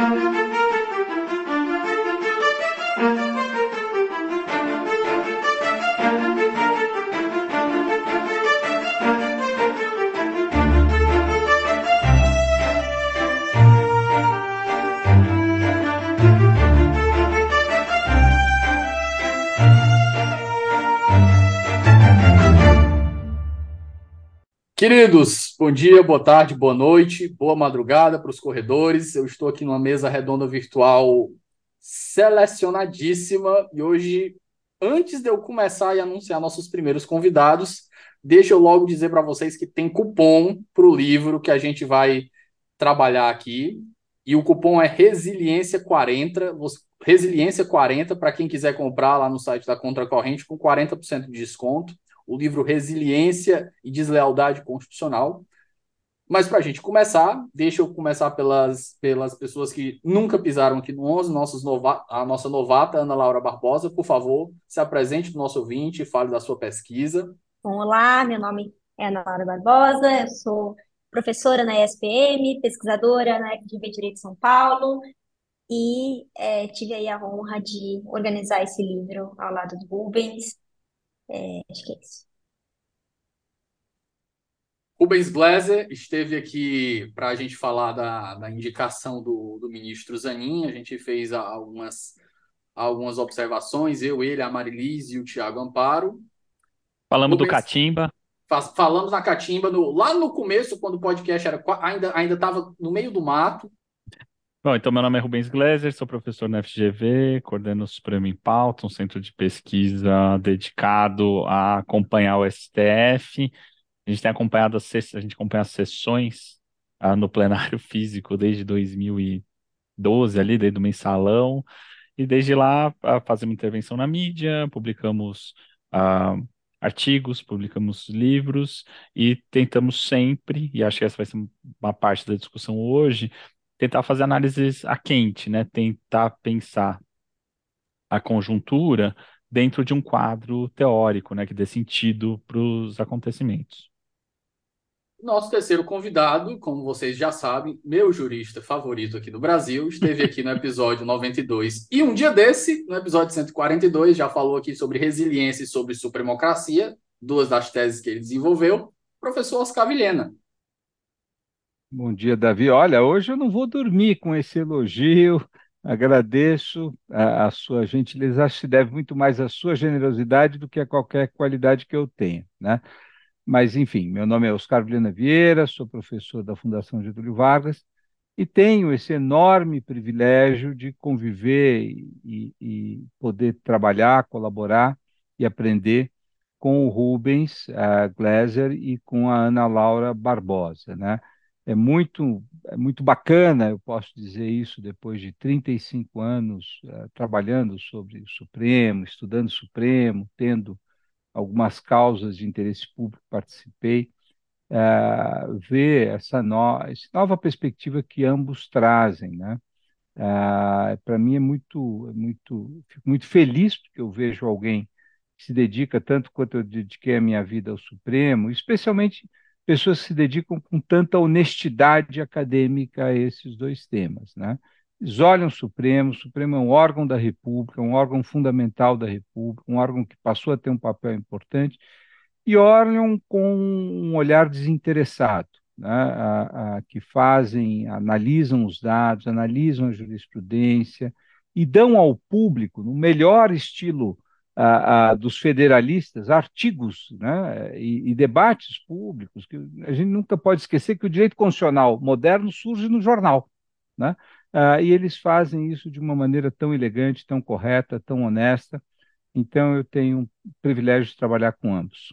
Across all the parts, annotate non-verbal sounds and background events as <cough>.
Thank you. Queridos, bom dia, boa tarde, boa noite, boa madrugada para os corredores. Eu estou aqui numa mesa redonda virtual selecionadíssima e hoje, antes de eu começar e anunciar nossos primeiros convidados, deixa eu logo dizer para vocês que tem cupom para o livro que a gente vai trabalhar aqui. E o cupom é Resiliência 40, Resiliência 40 para quem quiser comprar lá no site da Contracorrente com 40% de desconto o livro Resiliência e Deslealdade Constitucional. Mas para a gente começar, deixa eu começar pelas, pelas pessoas que nunca pisaram aqui no 11, nossos nova, a nossa novata, Ana Laura Barbosa. Por favor, se apresente para o nosso ouvinte e fale da sua pesquisa. Olá, meu nome é Ana Laura Barbosa, eu sou professora na ESPM, pesquisadora na FGV Direito de São Paulo, e é, tive aí a honra de organizar esse livro ao lado do Rubens, é, acho que é isso. Rubens Blaser esteve aqui para a gente falar da, da indicação do, do ministro Zanin. A gente fez algumas, algumas observações, eu, ele, a Marilise e o Tiago Amparo. Falamos Rubens, do Catimba. Falamos na Catimba no, lá no começo, quando o podcast era, ainda ainda estava no meio do mato. Bom, então meu nome é Rubens Gleiser, sou professor na FGV, coordeno o Supremo em Pauta, um centro de pesquisa dedicado a acompanhar o STF. A gente tem acompanhado as, a gente acompanha as sessões ah, no plenário <laughs> físico desde 2012, ali, desde o mensalão, e desde lá ah, fazemos intervenção na mídia, publicamos ah, artigos, publicamos livros e tentamos sempre, e acho que essa vai ser uma parte da discussão hoje, tentar fazer análises a quente, né? Tentar pensar a conjuntura dentro de um quadro teórico, né? Que dê sentido para os acontecimentos. Nosso terceiro convidado, como vocês já sabem, meu jurista favorito aqui do Brasil, esteve aqui no episódio 92 e um dia desse, no episódio 142, já falou aqui sobre resiliência e sobre supremocracia, duas das teses que ele desenvolveu, professor Oscar Vilhena. Bom dia, Davi. Olha, hoje eu não vou dormir com esse elogio. Agradeço a, a sua gentileza. Acho que se deve muito mais à sua generosidade do que a qualquer qualidade que eu tenha, né? Mas, enfim, meu nome é Oscar Vilhena Vieira, sou professor da Fundação Getúlio Vargas e tenho esse enorme privilégio de conviver e, e poder trabalhar, colaborar e aprender com o Rubens a Gleiser e com a Ana Laura Barbosa, né? É muito, é muito bacana, eu posso dizer isso, depois de 35 anos uh, trabalhando sobre o Supremo, estudando o Supremo, tendo algumas causas de interesse público, participei, uh, ver essa, no, essa nova perspectiva que ambos trazem, né? Uh, Para mim é muito, é muito, fico muito feliz porque eu vejo alguém que se dedica tanto quanto eu dediquei a minha vida ao Supremo, especialmente pessoas se dedicam com tanta honestidade acadêmica a esses dois temas. Né? Eles olham o Supremo, o Supremo é um órgão da República, um órgão fundamental da República, um órgão que passou a ter um papel importante, e olham com um olhar desinteressado, né? a, a, que fazem, analisam os dados, analisam a jurisprudência e dão ao público, no melhor estilo a, a, dos federalistas, artigos né, e, e, debates públicos, que a gente nunca pode esquecer que o direito constitucional moderno surge no jornal. Né? Ah, e eles fazem isso de uma maneira tão elegante, tão correta, tão honesta. Então eu tenho o privilégio de trabalhar com ambos.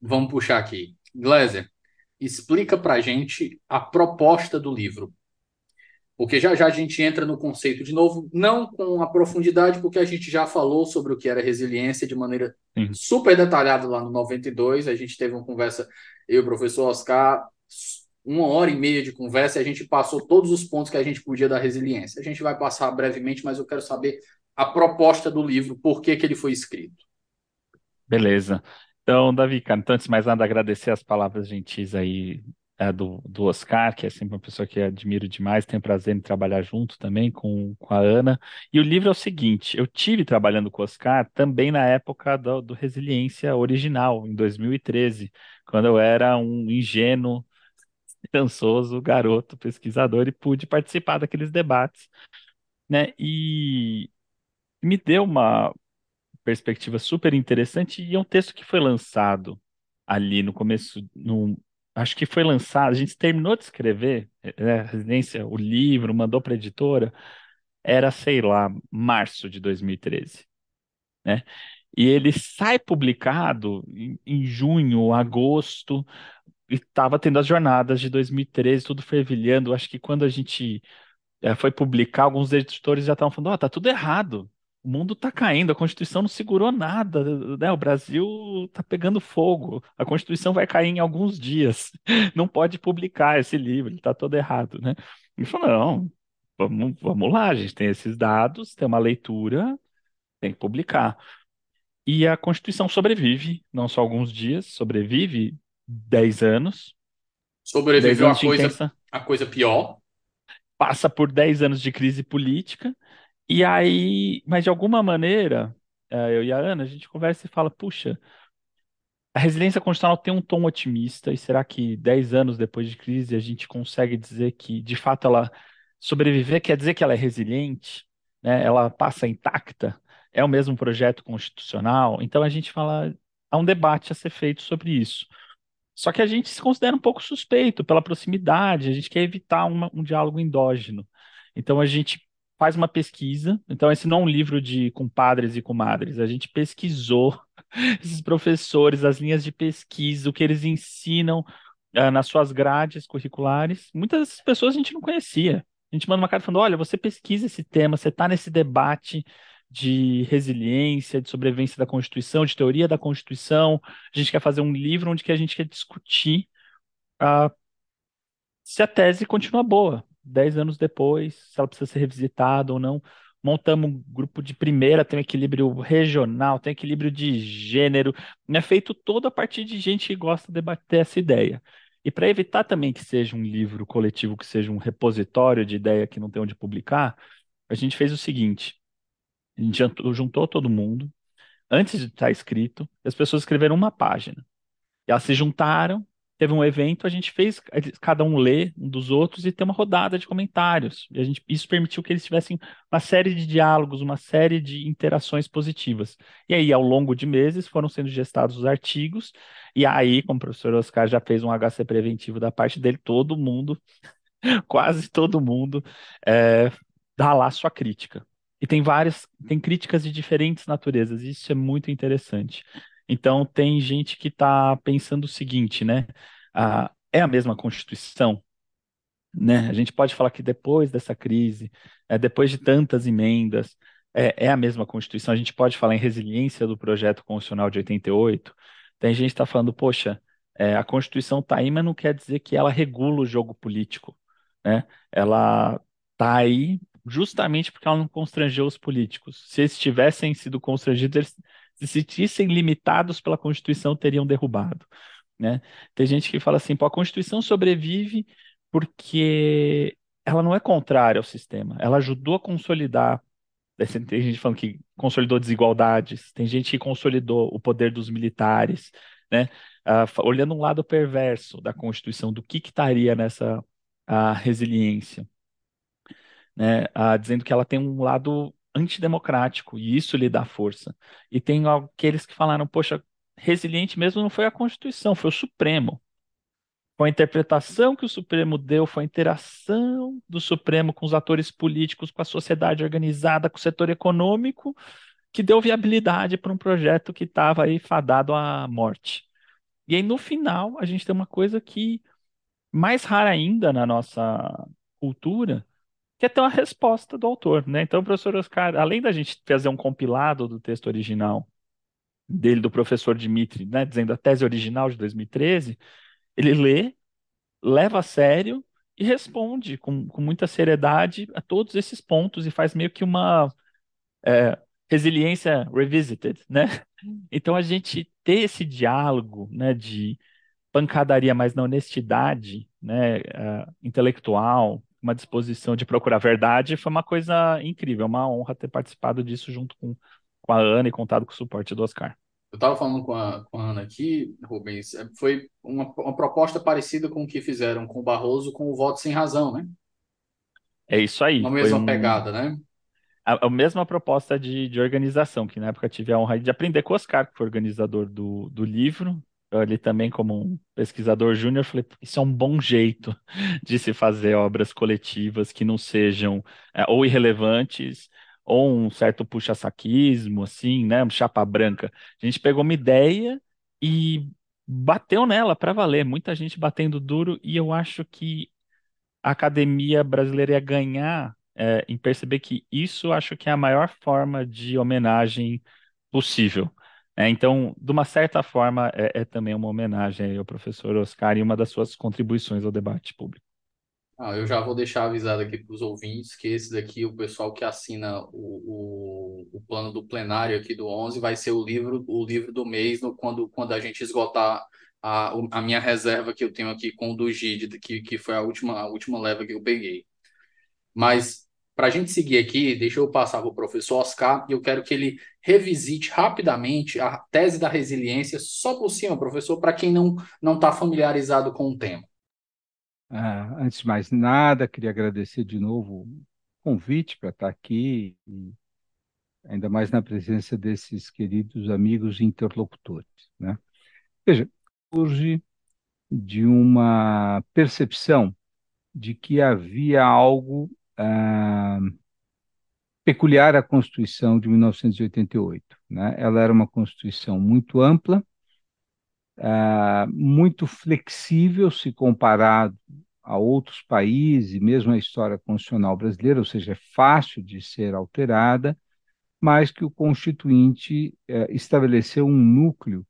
vamos puxar aqui. Gleiser, explica pra gente a proposta do livro. Porque já já a gente entra no conceito de novo, não com a profundidade, porque a gente já falou sobre o que era resiliência de maneira Sim. super detalhada lá no 92. A gente teve uma conversa, eu e o professor Oscar, uma hora e meia de conversa, e a gente passou todos os pontos que a gente podia da resiliência. A gente vai passar brevemente, mas eu quero saber a proposta do livro, por que, que ele foi escrito. Beleza. Então, Davi, cara, então, antes de mais nada, agradecer as palavras gentis aí é, do, do Oscar, que é sempre uma pessoa que admiro demais, tenho prazer em trabalhar junto também com, com a Ana. E o livro é o seguinte: eu tive trabalhando com o Oscar também na época do, do Resiliência original, em 2013, quando eu era um ingênuo, esperançoso garoto pesquisador e pude participar daqueles debates. Né? E me deu uma, perspectiva super interessante e é um texto que foi lançado ali no começo, no, acho que foi lançado, a gente terminou de escrever, né, Residência, o livro, mandou para a editora, era, sei lá, março de 2013, né? E ele sai publicado em, em junho, agosto, e estava tendo as jornadas de 2013, tudo fervilhando. Acho que quando a gente é, foi publicar, alguns editores já estavam falando: ó, oh, tá tudo errado o mundo está caindo, a Constituição não segurou nada, né? O Brasil está pegando fogo, a Constituição vai cair em alguns dias, <laughs> não pode publicar esse livro, ele está todo errado, né? Ele falou, não, vamos, vamos lá, a gente tem esses dados, tem uma leitura, tem que publicar. E a Constituição sobrevive, não só alguns dias, sobrevive 10 anos. Sobreviveu a coisa, a coisa pior. Passa por 10 anos de crise política, e aí, mas de alguma maneira, eh, eu e a Ana, a gente conversa e fala, puxa, a resiliência constitucional tem um tom otimista, e será que 10 anos depois de crise a gente consegue dizer que, de fato, ela sobreviver quer dizer que ela é resiliente, né? Ela passa intacta, é o mesmo projeto constitucional? Então a gente fala, há um debate a ser feito sobre isso. Só que a gente se considera um pouco suspeito pela proximidade, a gente quer evitar uma, um diálogo endógeno. Então a gente faz uma pesquisa. Então, esse não é um livro de compadres e comadres. A gente pesquisou <laughs> esses professores, as linhas de pesquisa, o que eles ensinam uh, nas suas grades curriculares. Muitas pessoas a gente não conhecia. A gente manda uma carta falando: olha, você pesquisa esse tema, você está nesse debate de resiliência, de sobrevivência da Constituição, de teoria da Constituição. A gente quer fazer um livro onde que a gente quer discutir uh, se a tese continua boa, dez anos depois, se ela precisa ser revisitada ou não. Montamos um grupo de primeira, tem um equilíbrio regional, tem equilíbrio de gênero. É feito todo a partir de gente que gosta de debater essa ideia. E para evitar também que seja um livro coletivo, que seja um repositório de ideia que não tem onde publicar, a gente fez o seguinte: a gente juntou todo mundo, antes de estar escrito, as pessoas escreveram uma página. E elas se juntaram teve um evento, a gente fez cada um ler um dos outros e ter uma rodada de comentários. E a gente, isso permitiu que eles tivessem uma série de diálogos, uma série de interações positivas. E aí, ao longo de meses, foram sendo gestados os artigos, e aí, como o professor Oscar já fez um HC preventivo da parte dele, todo mundo, <laughs> quase todo mundo, é, dá lá sua crítica. E tem várias, tem críticas de diferentes naturezas, isso é muito interessante. Então, tem gente que está pensando o seguinte, né? Ah, é a mesma Constituição? Né? A gente pode falar que depois dessa crise, é, depois de tantas emendas, é, é, a mesma Constituição. A gente pode falar em resiliência do projeto constitucional de 88. Tem gente que está falando, poxa, é, a Constituição está aí, mas não quer dizer que ela regula o jogo político. Né? Ela está aí justamente porque ela não constrangeu os políticos. Se eles tivessem sido constrangidos, eles se sentissem limitados pela Constituição, teriam derrubado. Né? Tem gente que fala assim, Pô, a Constituição sobrevive porque ela não é contrária ao sistema, ela ajudou a consolidar. Tem gente falando que consolidou desigualdades, tem gente que consolidou o poder dos militares, né? Uh, olhando um lado perverso da Constituição, do que, que estaria nessa uh, resiliência, né? Uh, dizendo que ela tem um lado antidemocrático e isso lhe dá força. E tem aqueles que falaram, poxa, resiliente mesmo não foi a Constituição, foi o Supremo. Foi a interpretação que o Supremo deu, foi a interação do Supremo com os atores políticos, com a sociedade organizada, com o setor econômico, que deu viabilidade para um projeto que estava aí fadado à morte. E aí, no final, a gente tem uma coisa que, mais rara ainda na nossa cultura, que é ter uma resposta do autor, né? Então, o professor Oscar, além da gente fazer um compilado do texto original dele, do professor Dimitri, né, dizendo a tese original de 2013, ele lê, leva a sério e responde com, com muita seriedade a todos esses pontos e faz meio que uma é, resiliência revisited, né? Então a gente ter esse diálogo, né, de pancadaria, mas na honestidade, né, uh, intelectual, uma disposição de procurar a verdade, foi uma coisa incrível, uma honra ter participado disso junto com, com a Ana e contado com o suporte do Oscar. Eu estava falando com a, com a Ana aqui, Rubens, é, foi uma, uma proposta parecida com o que fizeram com o Barroso com o voto sem razão, né? É isso aí. Uma mesma um... pegada, né? A, a, mesma proposta de, de organização, que na época tive a honra de aprender com o Oscar, que foi organizador do, do livro, ali também como um pesquisador júnior, falei, isso é um bom jeito <laughs> de se fazer obras coletivas que não sejam é, ou irrelevantes ou um certo puxa-saquismo, assim, né, um chapa branca. A gente pegou uma ideia e bateu nela para valer, muita gente batendo duro e eu acho que a academia brasileira ia ganhar é, em perceber que isso acho que é a maior forma de homenagem possível. É, então, de uma certa forma, é, é também uma homenagem ao professor Oscar e uma das suas contribuições ao debate público. Ah, eu já vou deixar avisado aqui para os ouvintes que esse daqui, o pessoal que assina o, o, o, plano do plenário aqui do 11, vai ser o livro o livro do mês no, quando, quando a gente esgotar a, a minha reserva que eu tenho aqui com o do GID, que, que foi a última, a última leva que eu peguei. Mas para a gente seguir aqui, deixa eu passar para o professor Oscar e eu quero que ele revisite rapidamente a tese da resiliência, só por cima, professor, para quem não está familiarizado com o tema. Ah, antes de mais nada, queria agradecer de novo o convite para estar aqui, e ainda mais na presença desses queridos amigos interlocutores. Né? Veja, surge de uma percepção de que havia algo ah, peculiar à Constituição de 1988. Né? Ela era uma Constituição muito ampla, ah, muito flexível se comparado a outros países, mesmo a história constitucional brasileira, ou seja, é fácil de ser alterada, mas que o Constituinte eh, estabeleceu um núcleo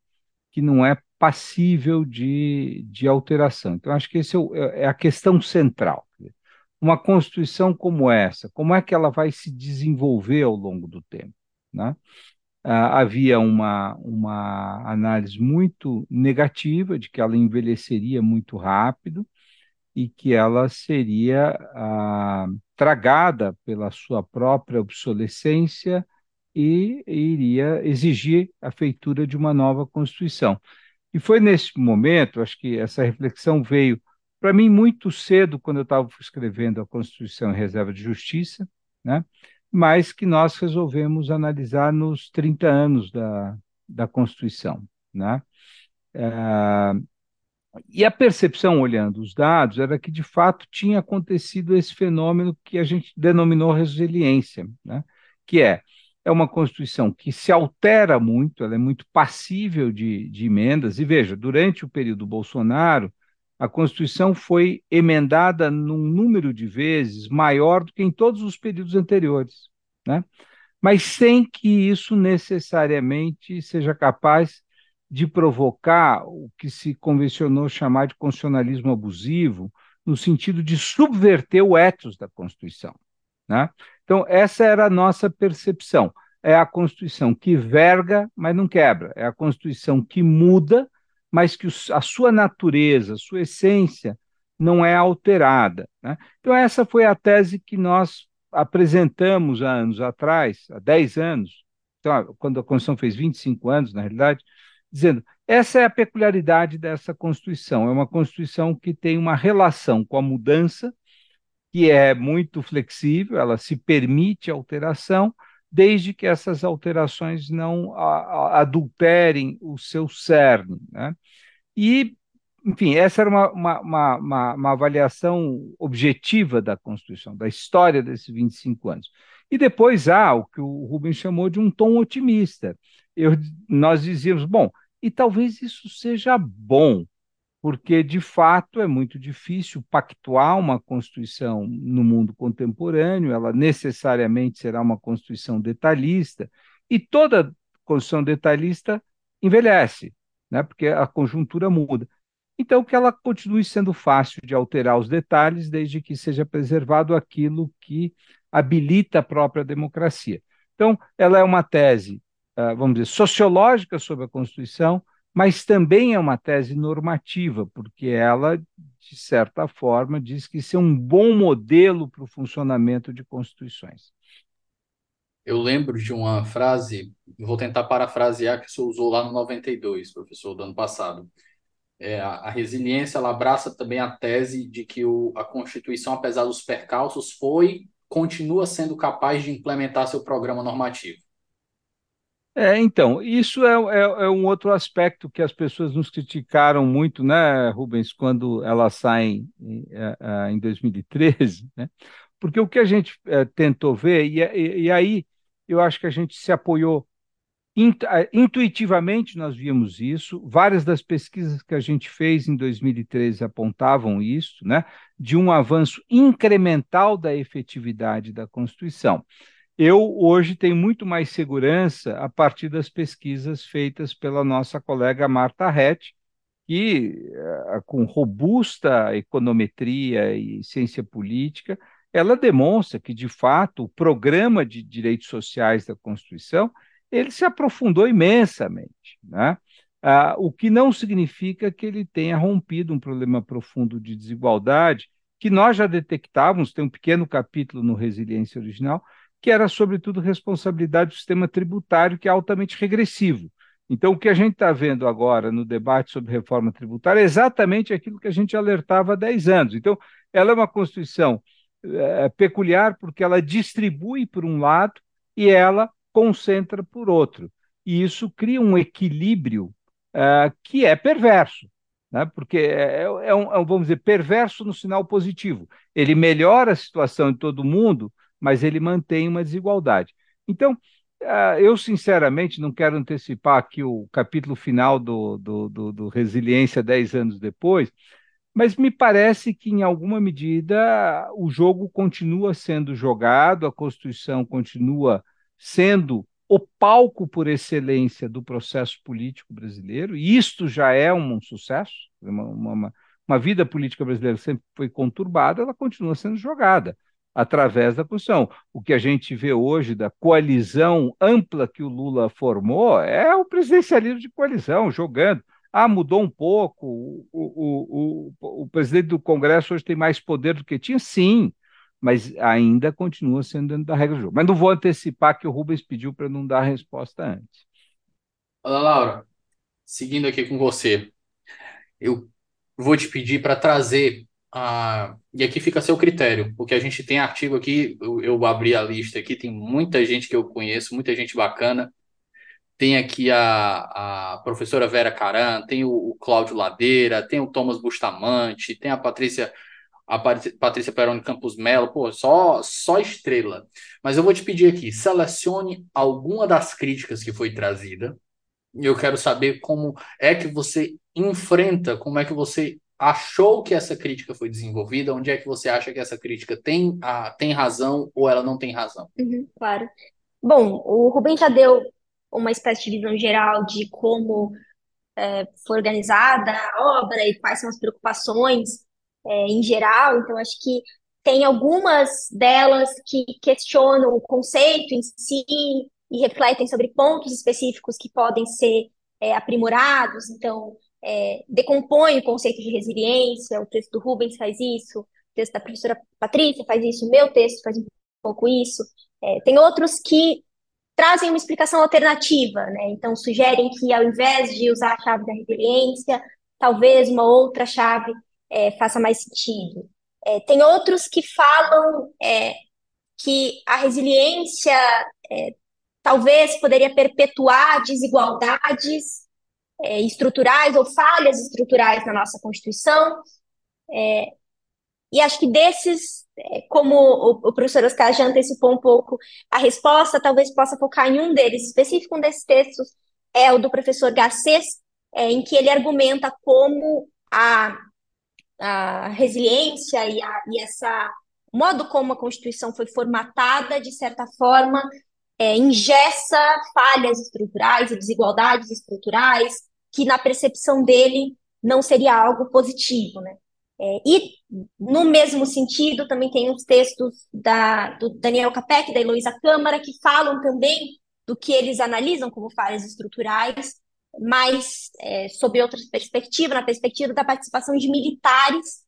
que não é passível de, de alteração. Então, acho que esse é, é a questão central uma Constituição como essa, como é que ela vai se desenvolver ao longo do tempo? Né? Ah, havia uma, uma análise muito negativa de que ela envelheceria muito rápido e que ela seria ah, tragada pela sua própria obsolescência e iria exigir a feitura de uma nova Constituição. E foi nesse momento, acho que essa reflexão veio para mim, muito cedo, quando eu estava escrevendo a Constituição Reserva de Justiça, né? mas que nós resolvemos analisar nos 30 anos da, da Constituição. Né? É, e a percepção, olhando os dados, era que, de fato, tinha acontecido esse fenômeno que a gente denominou resiliência, né? que é, é uma Constituição que se altera muito, ela é muito passível de, de emendas, e veja, durante o período Bolsonaro, a Constituição foi emendada num número de vezes maior do que em todos os períodos anteriores, né? mas sem que isso necessariamente seja capaz de provocar o que se convencionou chamar de constitucionalismo abusivo, no sentido de subverter o ethos da Constituição. Né? Então, essa era a nossa percepção. É a Constituição que verga, mas não quebra. É a Constituição que muda, mas que a sua natureza, a sua essência não é alterada. Né? Então, essa foi a tese que nós apresentamos há anos atrás, há 10 anos, então, quando a Constituição fez 25 anos, na realidade, dizendo essa é a peculiaridade dessa Constituição. É uma Constituição que tem uma relação com a mudança, que é muito flexível, ela se permite alteração, desde que essas alterações não adulterem o seu cerne. Né? E, enfim, essa era uma, uma, uma, uma, avaliação objetiva da Constituição, da história desses 25 anos. E depois há o que o Rubens chamou de um tom otimista. Eu, nós dizíamos, bom, e talvez isso seja bom, porque de fato é muito difícil pactuar uma Constituição no mundo contemporâneo, ela necessariamente será uma Constituição detalhista, e toda Constituição detalhista envelhece, né, porque a conjuntura muda. Então, que ela continue sendo fácil de alterar os detalhes, desde que seja preservado aquilo que habilita a própria democracia. Então, ela é uma tese, ah, vamos dizer, sociológica sobre a Constituição, mas também é uma tese normativa, porque ela, de certa forma, diz que isso é um bom modelo para o funcionamento de constituições. Eu lembro de uma frase, vou tentar parafrasear, que você usou lá no 92, professor, do ano passado. É, a, a, resiliência ela abraça também a tese de que o, a Constituição, apesar dos percalços, foi continua sendo capaz de implementar seu programa normativo. É, então, isso é, é, é, um outro aspecto que as pessoas nos criticaram muito, né, Rubens, quando elas saem em, é, é, em 2013, né? Porque o que a gente é, tentou ver, e, e, e, aí eu acho que a gente se apoiou intuitivamente, nós vimos isso, várias das pesquisas que a gente fez em 2013 apontavam isso, né? De um avanço incremental da efetividade da Constituição. Eu hoje tenho muito mais segurança a partir das pesquisas feitas pela nossa colega Marta Rett, que, eh, com robusta econometria e ciência política, ela demonstra que, de fato, o programa de direitos sociais da Constituição ele se aprofundou imensamente, né? Ah, o que não significa que ele tenha rompido um problema profundo de desigualdade, que nós já detectávamos, tem um pequeno capítulo no Resiliência Original, que era, sobretudo, responsabilidade do sistema tributário, que é altamente regressivo. Então, o que a gente está vendo agora no debate sobre reforma tributária é exatamente aquilo que a gente alertava há 10 anos. Então, ela é uma Constituição é, peculiar porque ela distribui por um lado e ela concentra por outro. E isso cria um equilíbrio uh, que é perverso, né? porque é, é, é, um, é, um, vamos dizer, perverso no sinal positivo. Ele melhora a situação de todo mundo, mas ele mantém uma desigualdade. Então, uh, eu sinceramente não quero antecipar aqui o capítulo final do, do, do, do Resiliência dez anos depois, mas me parece que, em alguma medida, o jogo continua sendo jogado, a Constituição continua sendo o palco por excelência do processo político brasileiro, e isto já é um sucesso, uma, uma, uma vida política brasileira sempre foi conturbada, ela continua sendo jogada através da Constituição. O que a gente vê hoje da coalizão ampla que o Lula formou é o presidencialismo de coalizão, jogando. Ah, mudou um pouco, o, o, o, o presidente do Congresso hoje tem mais poder do que tinha? Sim, mas ainda continua sendo dentro da regra do jogo. Mas não vou antecipar que o Rubens pediu para não dar a resposta antes. Olá, Laura, seguindo aqui com você, eu vou te pedir para trazer a. E aqui fica a seu critério, porque a gente tem artigo aqui, eu, eu abri a lista aqui, tem muita gente que eu conheço, muita gente bacana. Tem aqui a, a professora Vera Caran, tem o, o Cláudio Ladeira, tem o Thomas Bustamante, tem a Patrícia a Patrícia Peroni Campos Melo, pô, só, só estrela. Mas eu vou te pedir aqui, selecione alguma das críticas que foi trazida. E eu quero saber como é que você enfrenta, como é que você achou que essa crítica foi desenvolvida, onde é que você acha que essa crítica tem, a, tem razão ou ela não tem razão. Uhum, claro. Bom, o Rubem já deu uma espécie de visão geral de como é, foi organizada a obra e quais são as preocupações é, em geral, então acho que tem algumas delas que questionam o conceito em si e refletem sobre pontos específicos que podem ser é, aprimorados. Então, é, decompõe o conceito de resiliência, o texto do Rubens faz isso, o texto da professora Patrícia faz isso, o meu texto faz um pouco isso. É, tem outros que trazem uma explicação alternativa, né? Então, sugerem que ao invés de usar a chave da resiliência, talvez uma outra chave é, faça mais sentido. É, tem outros que falam é, que a resiliência é, talvez poderia perpetuar desigualdades é, estruturais ou falhas estruturais na nossa Constituição. É, e acho que desses, é, como o, o, professor Oscar já antecipou um pouco, a resposta talvez possa focar em um deles, específico um desses textos, é o do professor Garcês, é, em que ele argumenta como a, a resiliência e, a, e essa modo como a Constituição foi formatada, de certa forma, é, ingessa falhas estruturais e desigualdades estruturais, que na percepção dele não seria algo positivo, né? É, e, no mesmo sentido, também tem os textos da, do Daniel Capec, da Heloísa Câmara, que falam também do que eles analisam como falhas estruturais, mas é, sob outra perspectiva, na perspectiva da participação de militares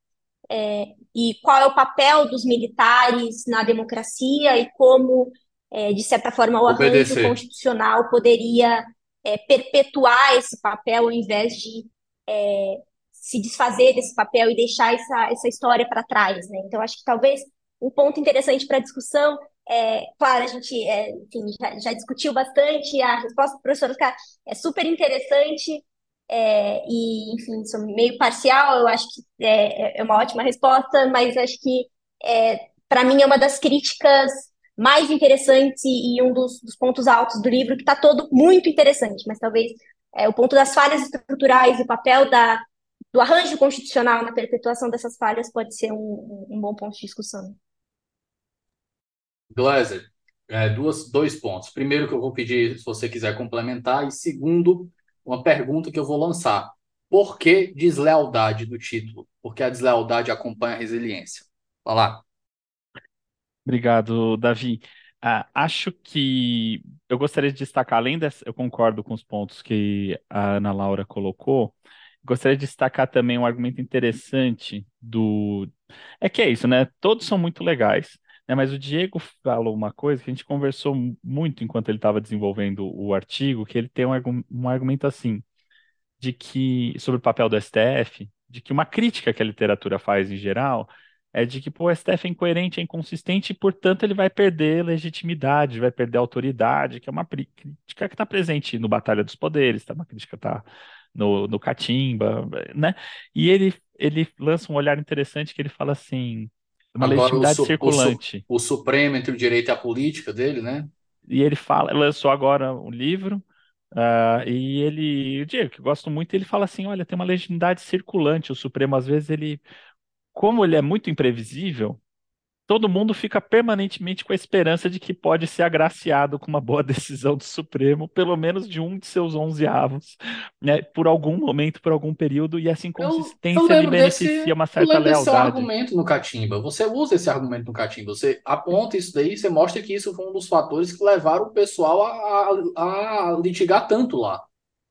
é, e qual é o papel dos militares na democracia e como, é, de certa forma, o arranjo constitucional poderia é, perpetuar esse papel ao invés de é, se desfazer desse papel e deixar essa, essa história para trás. Né? Então, acho que talvez um ponto interessante para a discussão é, claro, a gente é, enfim, já, já, discutiu bastante, a resposta do professor Oscar é super interessante, é, e, enfim, sou meio parcial, eu acho que é, é uma ótima resposta, mas acho que, é, para mim, é uma das críticas mais interessantes e, e um dos, dos, pontos altos do livro, que está todo muito interessante, mas talvez é, o ponto das falhas estruturais, o papel da, do arranjo constitucional na perpetuação dessas falhas pode ser um, um bom ponto de discussão. Glaser, é, duas, dois pontos. Primeiro, que eu vou pedir se você quiser complementar, e segundo, uma pergunta que eu vou lançar. Por que deslealdade do título? Porque a deslealdade acompanha a resiliência. Vai lá. Obrigado, Davi. Ah, acho que eu gostaria de destacar, além dessa, eu concordo com os pontos que a Ana Laura colocou, gostaria de destacar também um argumento interessante do. É que é isso, né? Todos são muito legais, né? Mas o Diego falou uma coisa que a gente conversou muito enquanto ele estava desenvolvendo o artigo, que ele tem um, um argumento assim, de que, sobre o papel do STF, de que uma crítica que a literatura faz em geral é de que pô, o STF é incoerente, é inconsistente e, portanto, ele vai perder legitimidade, vai perder autoridade, que é uma crítica que está presente no Batalha dos Poderes, tá? uma crítica que está no, no Catimba, né? E ele, ele lança um olhar interessante que ele fala assim, uma Agora, legitimidade o, circulante. O, o, Supremo entre o direito e a política dele, né? E ele fala, lançou agora um livro, uh, e ele, o Diego, que eu gosto muito, ele fala assim: olha, tem uma legitimidade circulante. O Supremo, às vezes, ele, como ele é muito imprevisível, todo mundo fica permanentemente com a esperança de que pode ser agraciado com uma boa <laughs> decisão do Supremo, pelo menos de um de seus onze avos, né, por algum momento, por algum período, e essa inconsistência eu, eu lhe beneficia desse, uma certa eu lealdade. Esse argumento no Catimba. Você usa esse argumento no Catimba, você aponta isso daí, você mostra que isso foi um dos fatores que levaram o pessoal a, a, a litigar tanto lá.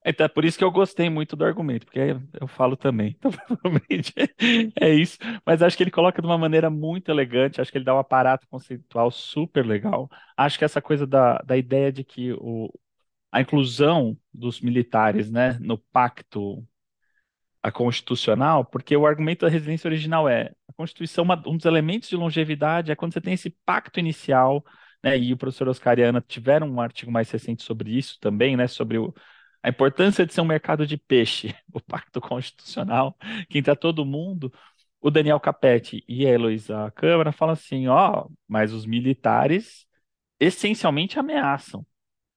Então, é por isso que eu gostei muito do argumento, porque eu falo também. <laughs> Então, provavelmente é isso. Mas acho que ele coloca de uma maneira muito elegante, acho que ele dá um aparato conceitual super legal. Acho que essa coisa da, da ideia de que o, a inclusão dos militares né, no pacto a constitucional, porque o argumento da resiliência original é a Constituição, uma, um dos elementos de longevidade é quando você tem esse pacto inicial, né, e o professor Oscar e Ana tiveram um artigo mais recente sobre isso também, né, sobre o a importância de ser um mercado de peixe, <laughs> o pacto constitucional, que entra todo mundo. O Daniel Capete e a Heloísa Câmara falam assim: ó, oh, mas os militares essencialmente ameaçam.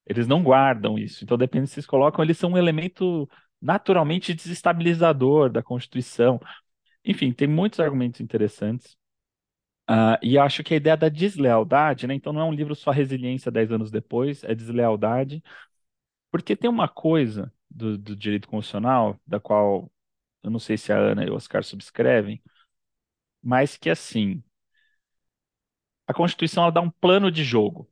Eles não guardam isso. Então, depende se vocês colocam, eles são um elemento naturalmente desestabilizador da Constituição. Enfim, tem muitos argumentos interessantes. Uh, e acho que a ideia da deslealdade, né? Então, não é um livro só resiliência dez anos depois, é deslealdade. Porque tem uma coisa do, do direito constitucional, da qual eu não sei se a Ana e o Oscar subscrevem, mas que assim, a Constituição ela dá um plano de jogo.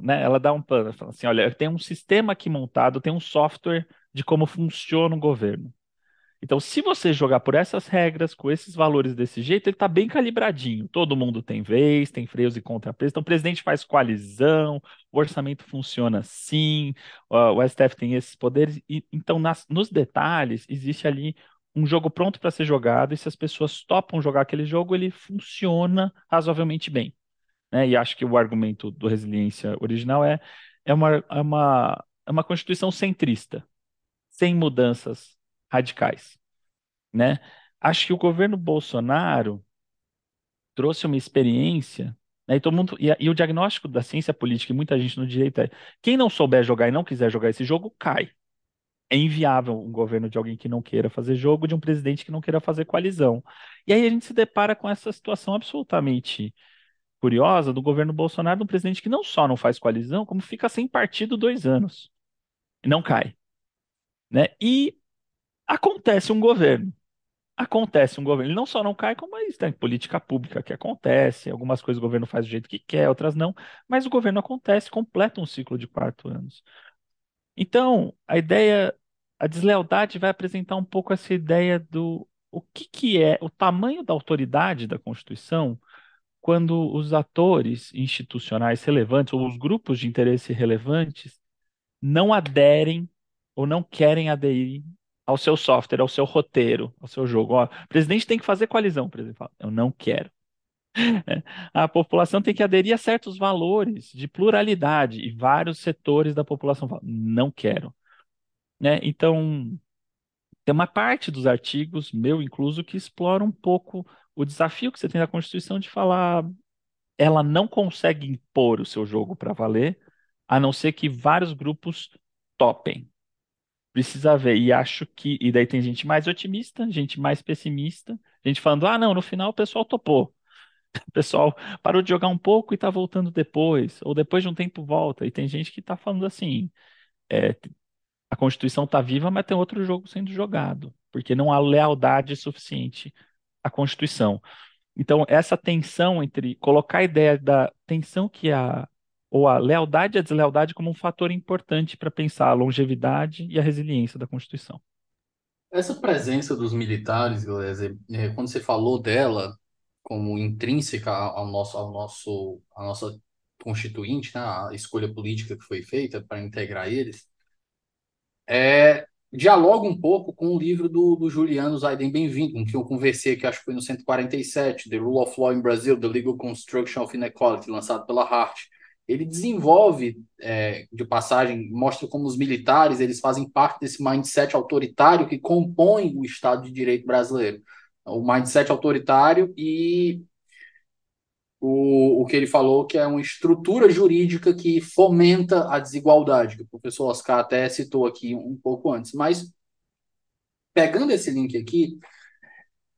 Né? Ela dá um plano, fala assim, olha, tem um sistema aqui montado, tem um software de como funciona o governo. Então, se você jogar por essas regras, com esses valores desse jeito, ele está bem calibradinho. Todo mundo tem vez, tem freios e contrapesos. Então, o presidente faz coalizão, o orçamento funciona assim, o STF tem esses poderes. E, então, nas, nos detalhes, existe ali um jogo pronto para ser jogado, e se as pessoas topam jogar aquele jogo, ele funciona razoavelmente bem. Né? E acho que o argumento do resiliência original é, é, uma, é, uma, é uma constituição centrista, sem mudanças radicais, né? Acho que o governo Bolsonaro trouxe uma experiência, né? E todo mundo e, e o diagnóstico da ciência política e muita gente no direito é quem não souber jogar e não quiser jogar esse jogo cai. É inviável um governo de alguém que não queira fazer jogo, de um presidente que não queira fazer coalizão. E aí a gente se depara com essa situação absolutamente curiosa do governo Bolsonaro, de um presidente que não só não faz coalizão, como fica sem partido dois anos. E não cai. Né? E acontece um governo. Acontece um governo. Ele não só não cai, como isso tem política pública que acontece. Algumas coisas o governo faz do jeito que quer, outras não. Mas o governo acontece, completa um ciclo de quatro anos. Então, a ideia, a deslealdade vai apresentar um pouco essa ideia do o que, que é o tamanho da autoridade da Constituição quando os atores institucionais relevantes ou os grupos de interesse relevantes não aderem ou não querem aderir ao seu software, ao seu roteiro, ao seu jogo. Ó, o presidente tem que fazer coalizão, o presidente fala, eu não quero. <laughs> A população tem que aderir a certos valores de pluralidade e vários setores da população falam, não quero. Né? Então, tem uma parte dos artigos, meu incluso, que explora um pouco o desafio que você tem na Constituição de falar ela não consegue impor o seu jogo para valer, a não ser que vários grupos topem. Precisa ver. E acho que. E daí tem gente mais otimista, gente mais pessimista, gente falando: ah, não, no final o pessoal topou. <laughs> O pessoal parou de jogar um pouco e está voltando depois, ou depois de um tempo volta. E tem gente que está falando assim: é, a Constituição está viva, mas tem outro jogo sendo jogado, porque não há lealdade suficiente à Constituição. Então, essa tensão entre colocar a ideia da tensão que a ou a lealdade e a deslealdade como um fator importante para pensar a longevidade e a resiliência da Constituição. Essa presença dos militares, Gleser, é, quando você falou dela como intrínseca ao nosso, ao nosso, à nossa constituinte, né, a escolha política que foi feita para integrar eles, é, dialoga um pouco com o livro do, do Juliano Zaiden Bem-vindo, com que eu conversei que acho que foi no 147, The Rule of Law in Brazil, The Legal Construction of Inequality, lançado pela Hart. Ele desenvolve, é, de passagem, mostra como os militares eles fazem parte desse mindset autoritário que compõe o Estado de Direito brasileiro. O mindset autoritário e o, o que ele falou que é uma estrutura jurídica que fomenta a desigualdade, que o professor Oscar até citou aqui um pouco antes. Mas, pegando esse link aqui,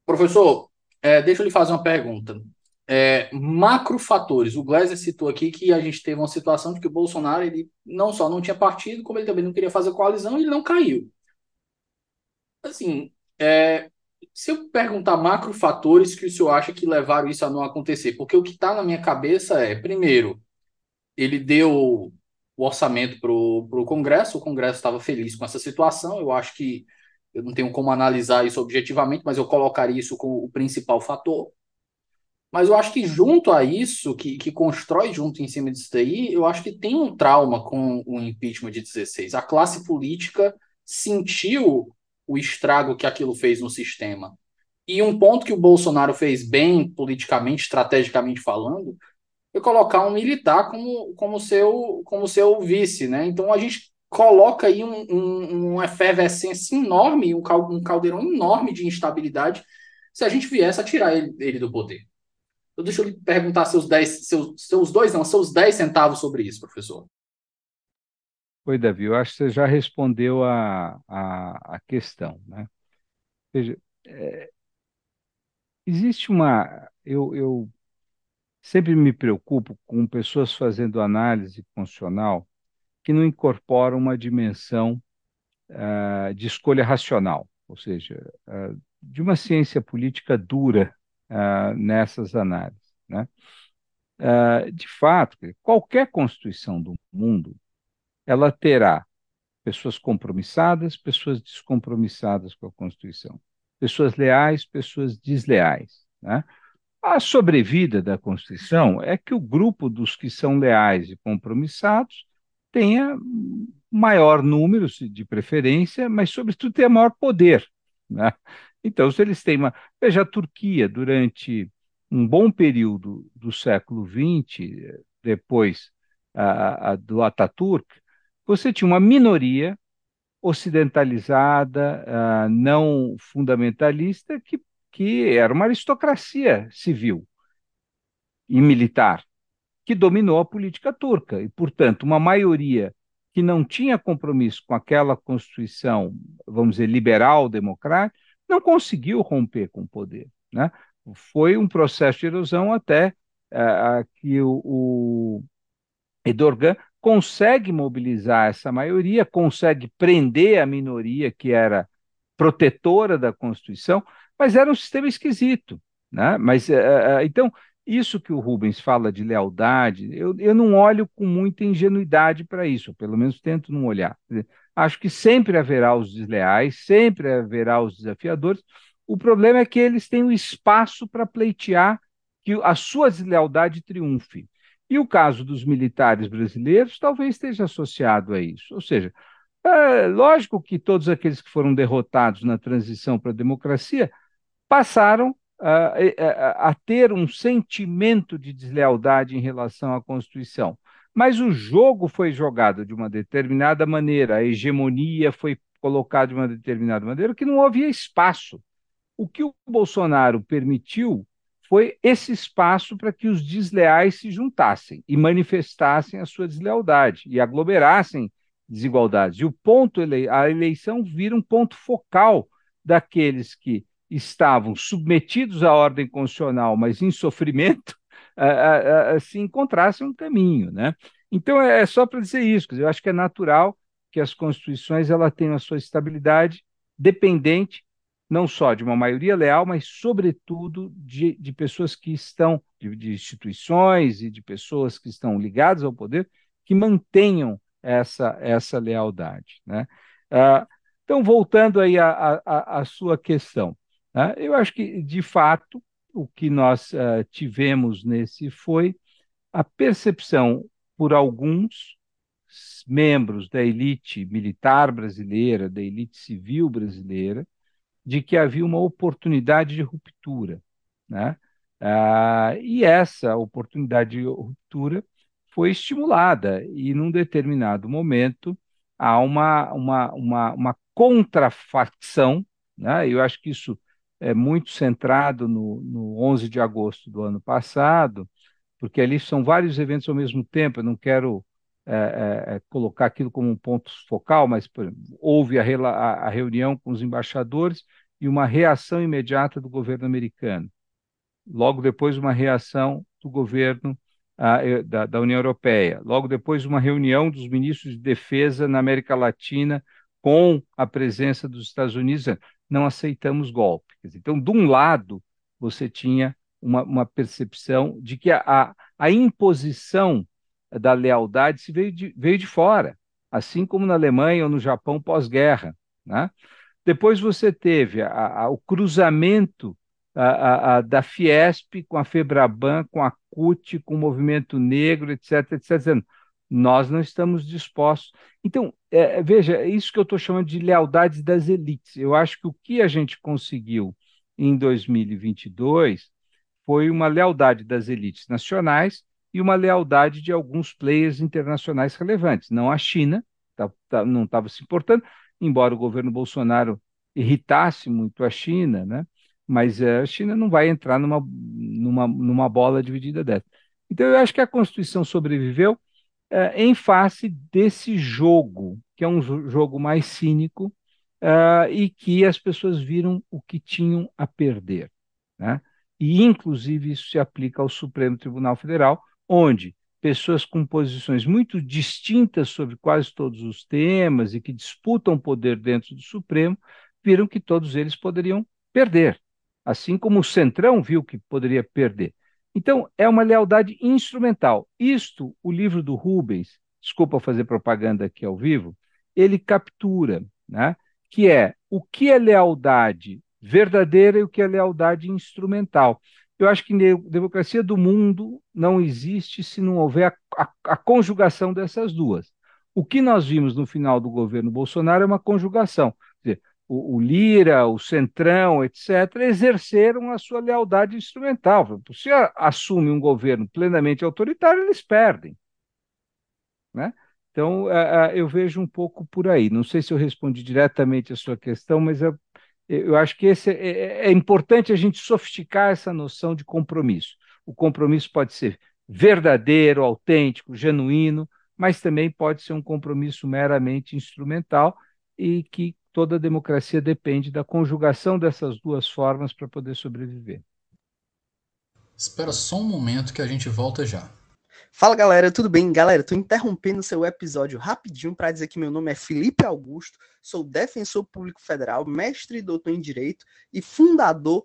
professor, é, deixa eu lhe fazer uma pergunta. É, macrofatores, o Gleiser citou aqui que a gente teve uma situação de que o Bolsonaro ele não só não tinha partido, como ele também não queria fazer coalizão e ele não caiu. Assim, é, se eu perguntar macrofatores que o senhor acha que levaram isso a não acontecer, porque o que está na minha cabeça é, primeiro, ele deu o orçamento para o Congresso, o Congresso estava feliz com essa situação, eu acho que eu não tenho como analisar isso objetivamente, mas eu colocaria isso como o principal fator. Mas eu acho que junto a isso, que, que constrói junto em cima disso daí, eu acho que tem um trauma com o impeachment de 16. A classe política sentiu o estrago que aquilo fez no sistema. E um ponto que o Bolsonaro fez bem, politicamente, estrategicamente falando, foi colocar um militar como, como, seu, como seu vice. Né? Então a gente coloca aí um, um, uma efervescência enorme, um caldeirão enorme de instabilidade, se a gente viesse a tirar ele, ele do poder. Então, deixa eu lhe perguntar seus, dez, seus, seus dois, não, seus 10 centavos sobre isso, professor. Oi, Davi, eu acho que você já respondeu a, a, a questão, né? Veja, é, existe uma. Eu, eu sempre me preocupo com pessoas fazendo análise funcional que não incorporam uma dimensão uh, de escolha racional, ou seja, uh, de uma ciência política dura uh, nessas análises, né? uh, de fato, qualquer constituição do mundo, ela terá pessoas compromissadas, pessoas descompromissadas com a Constituição, pessoas leais, pessoas desleais. Né? A sobrevida da Constituição é que o grupo dos que são leais e compromissados tenha maior número de preferência, mas, sobretudo, tenha maior poder. Né? Então, se eles têm uma. Veja, a Turquia, durante um bom período do século XX, depois a, a, do Ataturk, você tinha uma minoria ocidentalizada, uh, não fundamentalista, que, que era uma aristocracia civil e militar, que dominou a política turca. E, portanto, uma maioria que não tinha compromisso com aquela constituição, vamos dizer, liberal, democrática, não conseguiu romper com o poder. Né? Foi um processo de erosão até uh, que o, o Edorgan consegue mobilizar essa maioria, consegue prender a minoria que era protetora da Constituição, mas era um sistema esquisito. Né? Mas, uh, então, isso que o Rubens fala de lealdade, eu, eu não olho com muita ingenuidade para isso, pelo menos tento não olhar. Acho que sempre haverá os desleais, sempre haverá os desafiadores. O problema é que eles têm o espaço para pleitear que a sua deslealdade triunfe. E o caso dos militares brasileiros talvez esteja associado a isso. Ou seja, é lógico que todos aqueles que foram derrotados na transição para a democracia passaram a, a, a ter um sentimento de deslealdade em relação à Constituição. Mas o jogo foi jogado de uma determinada maneira, a hegemonia foi colocada de uma determinada maneira, que não havia espaço. O que o Bolsonaro permitiu foi esse espaço para que os desleais se juntassem e manifestassem a sua deslealdade e aglomerassem desigualdades. E o ponto, a eleição vira um ponto focal daqueles que estavam submetidos à ordem constitucional, mas em sofrimento, se encontrassem um caminho, né? Então é, é só para dizer isso. Eu acho que é natural que as constituições ela tenham a sua estabilidade dependente não só de uma maioria leal, mas, sobretudo, de, de pessoas que estão, de, de, instituições e de pessoas que estão ligadas ao poder, que mantenham essa, essa lealdade. Né? Ah, então, voltando aí à, sua questão, né? eu acho que, de fato, o que nós uh, tivemos nesse foi a percepção por alguns membros da elite militar brasileira, da elite civil brasileira, de que havia uma oportunidade de ruptura. Né? Ah, e essa oportunidade de ruptura foi estimulada, e num determinado momento há uma, uma, uma, uma contrafacção, né? eu acho que isso é muito centrado no, no 11 de agosto do ano passado, porque ali são vários eventos ao mesmo tempo, eu não quero é, é, é, colocar aquilo como um ponto focal, mas exemplo, houve a, a, a, reunião com os embaixadores e uma reação imediata do governo americano. Logo depois, uma reação do governo da, da União Europeia. Logo depois, uma reunião dos ministros de defesa na América Latina com a presença dos Estados Unidos. Não aceitamos golpe. Então, de um lado, você tinha uma, uma percepção de que a, a imposição da lealdade se veio de, veio de fora, assim como na Alemanha ou no Japão pós-guerra. Né? Depois você teve a, a, o cruzamento a, da Fiesp com a Febraban, com a CUT, com o movimento negro, etc, etc. Dizendo, nós não estamos dispostos. Então, é, veja, é isso que eu estou chamando de lealdade das elites. Eu acho que o que a gente conseguiu em 2022 foi uma lealdade das elites nacionais e uma lealdade de alguns players internacionais relevantes. Não a China, tá, tá, não estava se importando, embora o governo Bolsonaro irritasse muito a China, né? mas eh, a China não vai entrar numa, numa, numa bola dividida dessa. Então, eu acho que a Constituição sobreviveu é, em face desse jogo, que é um jogo mais cínico, uh, e que as pessoas viram o que tinham a perder. Né? E, inclusive, isso se aplica ao Supremo Tribunal Federal, onde pessoas com posições muito distintas sobre quase todos os temas e que disputam poder dentro do Supremo, viram que todos eles poderiam perder, assim como o Centrão viu que poderia perder. Então, é uma lealdade instrumental. Isto, o livro do Rubens, desculpa fazer propaganda aqui ao vivo, ele captura, né? que é o que é lealdade verdadeira e o que é lealdade instrumental. Eu acho que democracia do mundo não existe se não houver a, a, a, conjugação dessas duas. O que nós vimos no final do governo Bolsonaro é uma conjugação. Dizer, o, o, Lira, o Centrão, etc., exerceram a sua lealdade instrumental. Se assume um governo plenamente autoritário, eles perdem. Né? Então, eu vejo um pouco por aí. Não sei se eu respondi diretamente a sua questão, mas eu, eu acho que esse é, é, é importante a gente sofisticar essa noção de compromisso. O compromisso pode ser verdadeiro, autêntico, genuíno, mas também pode ser um compromisso meramente instrumental e que toda democracia depende da conjugação dessas duas formas para poder sobreviver. Espera só um momento que a gente volta já. Fala galera, tudo bem? Galera, tô interrompendo seu episódio rapidinho para dizer que meu nome é Felipe Augusto, sou defensor público federal, mestre e doutor em direito e fundador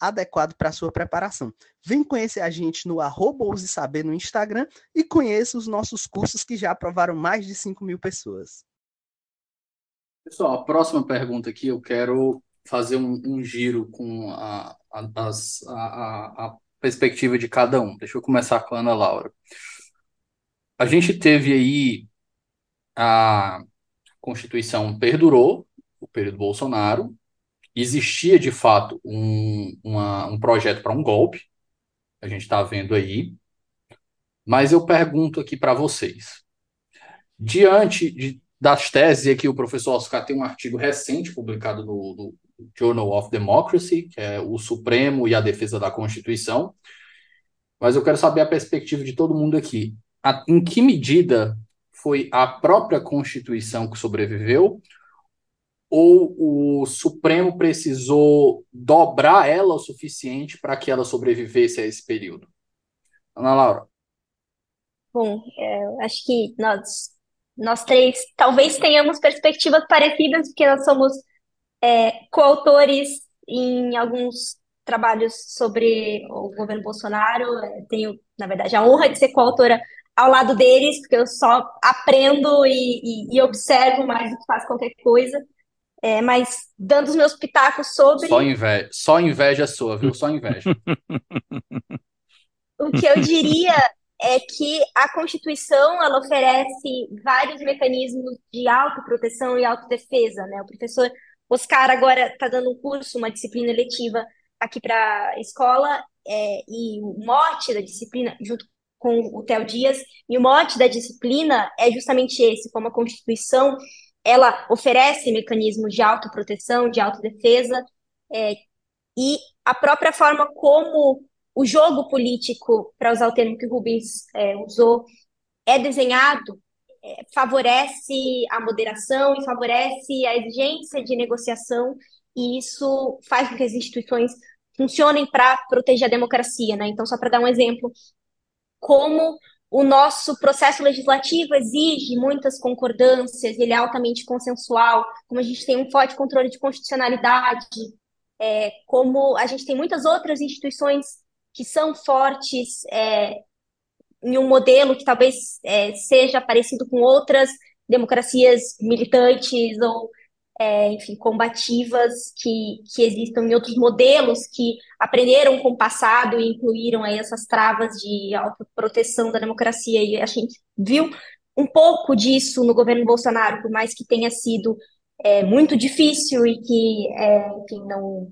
adequado para sua preparação. Vem conhecer a gente no arroba Saber no Instagram e conheça os nossos cursos que já aprovaram mais de 5 mil pessoas. Pessoal, a próxima pergunta aqui eu quero fazer um, um giro com a, a, as, a, a perspectiva de cada um. Deixa eu começar com a Ana Laura. A gente teve aí a Constituição perdurou, o período Bolsonaro, existia de fato um, uma, um projeto para um golpe, a gente está vendo aí, mas eu pergunto aqui para vocês, diante de, das teses, aqui o professor Oscar tem um artigo recente publicado no, no Journal of Democracy, que é o Supremo e a defesa da Constituição. Mas eu quero saber a perspectiva de todo mundo aqui. A, em que medida foi a própria Constituição que sobreviveu? Ou o Supremo precisou dobrar ela o suficiente para que ela sobrevivesse a esse período? Ana Laura. Bom, é, acho que nós, nós três talvez tenhamos perspectivas parecidas, porque nós somos é, coautores em alguns trabalhos sobre o governo Bolsonaro. É, tenho, na verdade, a honra de ser coautora ao lado deles, porque eu só aprendo e, e, e observo mais do que faço qualquer coisa. É, mas dando os meus pitacos sobre. Só inveja, só inveja sua, viu? Só inveja. <laughs> o que eu diria é que a Constituição ela oferece vários mecanismos de autoproteção e autodefesa, né? O professor Oscar agora está dando um curso, uma disciplina eletiva aqui para a escola, é, e o mote da disciplina, junto com o Theo Dias, e o mote da disciplina é justamente esse, como a Constituição ela oferece mecanismos de autoproteção, de autodefesa, é, e a própria forma como o jogo político, para usar o termo que Rubens é, usou, é desenhado é, favorece a moderação e favorece a exigência de negociação, e isso faz com que as instituições funcionem para proteger a democracia. Né? Então, só para dar um exemplo, como o nosso processo legislativo exige muitas concordâncias, ele é altamente consensual, como a gente tem um forte controle de constitucionalidade, é, como a gente tem muitas outras instituições que são fortes é, em um modelo que talvez é, seja parecido com outras democracias militantes ou, é, enfim, combativas que, que existam em outros modelos que aprenderam com o passado e incluíram aí essas travas de autoproteção da democracia. E a gente viu um pouco disso no governo Bolsonaro, por mais que tenha sido é, muito difícil e que, é, enfim, não,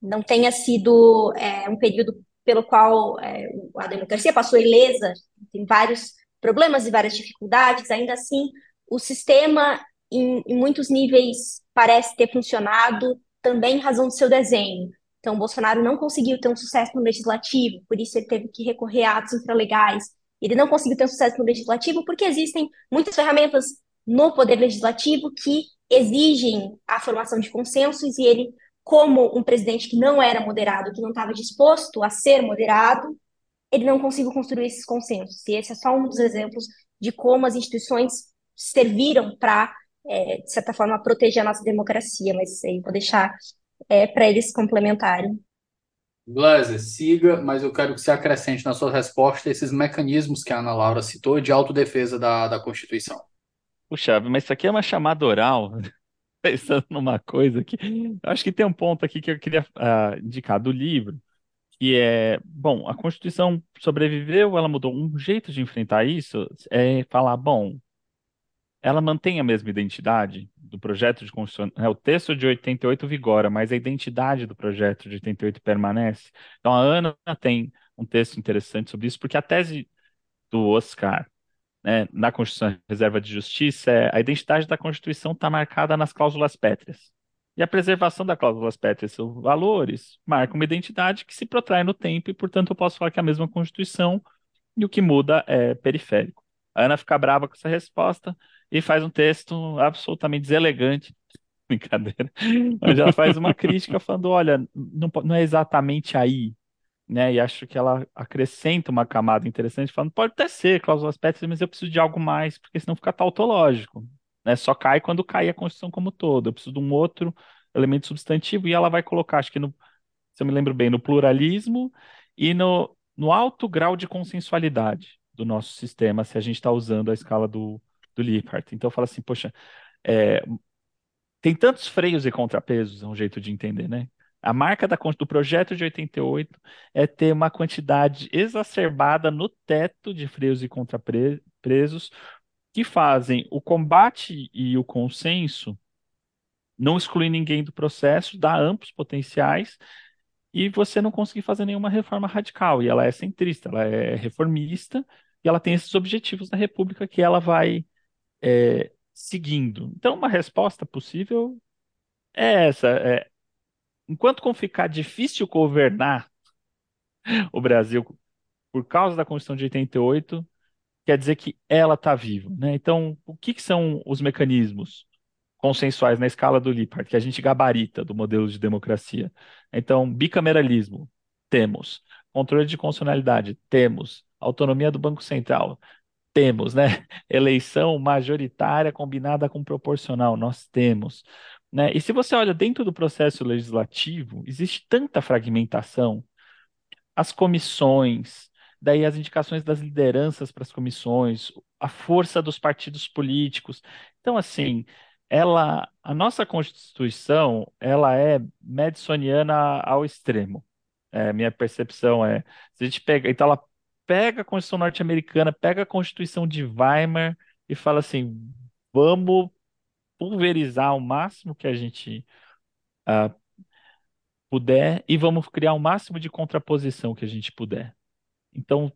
não tenha sido é, um período pelo qual é, a democracia passou ilesa, tem vários problemas e várias dificuldades, ainda assim, o sistema, em, em muitos níveis, parece ter funcionado também em razão do seu desenho. Então, Bolsonaro não conseguiu ter um sucesso no legislativo, por isso ele teve que recorrer a atos infralegais. Ele não conseguiu ter um sucesso no legislativo porque existem muitas ferramentas no poder legislativo que exigem a formação de consensos e ele, como um presidente que não era moderado, que não estava disposto a ser moderado, ele não conseguiu construir esses consensos. E esse é só um dos exemplos de como as instituições serviram para, é, de certa forma, proteger a nossa democracia. Mas aí vou deixar é, para eles complementarem. Glaser, siga, mas eu quero que você acrescente na sua resposta esses mecanismos que a Ana Laura citou de autodefesa da, da Constituição. Puxa, mas isso aqui é uma chamada oral, <laughs> pensando numa coisa que. Eu acho que tem um ponto aqui que eu queria uh, indicar do livro, que é, bom, a Constituição sobreviveu, ela mudou. Um jeito de enfrentar isso é falar, bom, ela mantém a mesma identidade do projeto de Constituição. É, o texto de 88 vigora, mas a identidade do projeto de 88 permanece. Então a Ana tem um texto interessante sobre isso, porque a tese do Oscar né, na Constituição Reserva de Justiça é a identidade da Constituição está marcada nas cláusulas pétreas. E a preservação da cláusulas pétreas, seus valores, marca uma identidade que se protrai no tempo e, portanto, eu posso falar que é a mesma Constituição e o que muda é periférico. A Ana fica brava com essa resposta e faz um texto absolutamente deselegante, <laughs> brincadeira, onde ela faz uma crítica falando, olha, não, não é exatamente aí, né? E acho que ela acrescenta uma camada interessante, falando, pode até ser cláusulas pétreas, mas eu preciso de algo mais, porque senão fica tautológico, né? Só cai quando cai a Constituição como todo. Eu preciso de um outro elemento substantivo, e ela vai colocar, acho que no, se eu me lembro bem, no pluralismo e no, no alto grau de consensualidade do nosso sistema, se a gente está usando a escala do, do Lippard. Então, fala assim, poxa, é, tem tantos freios e contrapesos, é um jeito de entender, né? A marca da, do projeto de 88 é ter uma quantidade exacerbada no teto de freios e contrapesos que fazem o combate e o consenso não excluir ninguém do processo, dá amplos potenciais e você não conseguir fazer nenhuma reforma radical. E ela é centrista, ela é reformista e ela tem esses objetivos da República que ela vai é, seguindo. Então, uma resposta possível é essa. É, enquanto ficar difícil governar o Brasil por causa da Constituição de 88, quer dizer que ela está viva. Né? Então, o que, que, são os mecanismos consensuais na escala do Lippard, que a gente gabarita do modelo de democracia? Então, bicameralismo, temos. Controle de constitucionalidade, temos. Autonomia do Banco Central, temos, né? Eleição majoritária combinada com proporcional, nós temos. Né? E se você olha dentro do processo legislativo, existe tanta fragmentação, as comissões, daí as indicações das lideranças para as comissões, a força dos partidos políticos. Então, assim, ela, a nossa Constituição, ela é madisoniana ao extremo. É, minha percepção é, se a gente pega, então ela pega a Constituição norte-americana, pega a Constituição de Weimar e fala assim: vamos pulverizar o máximo que a gente uh, puder e vamos criar o máximo de contraposição que a gente puder. Então,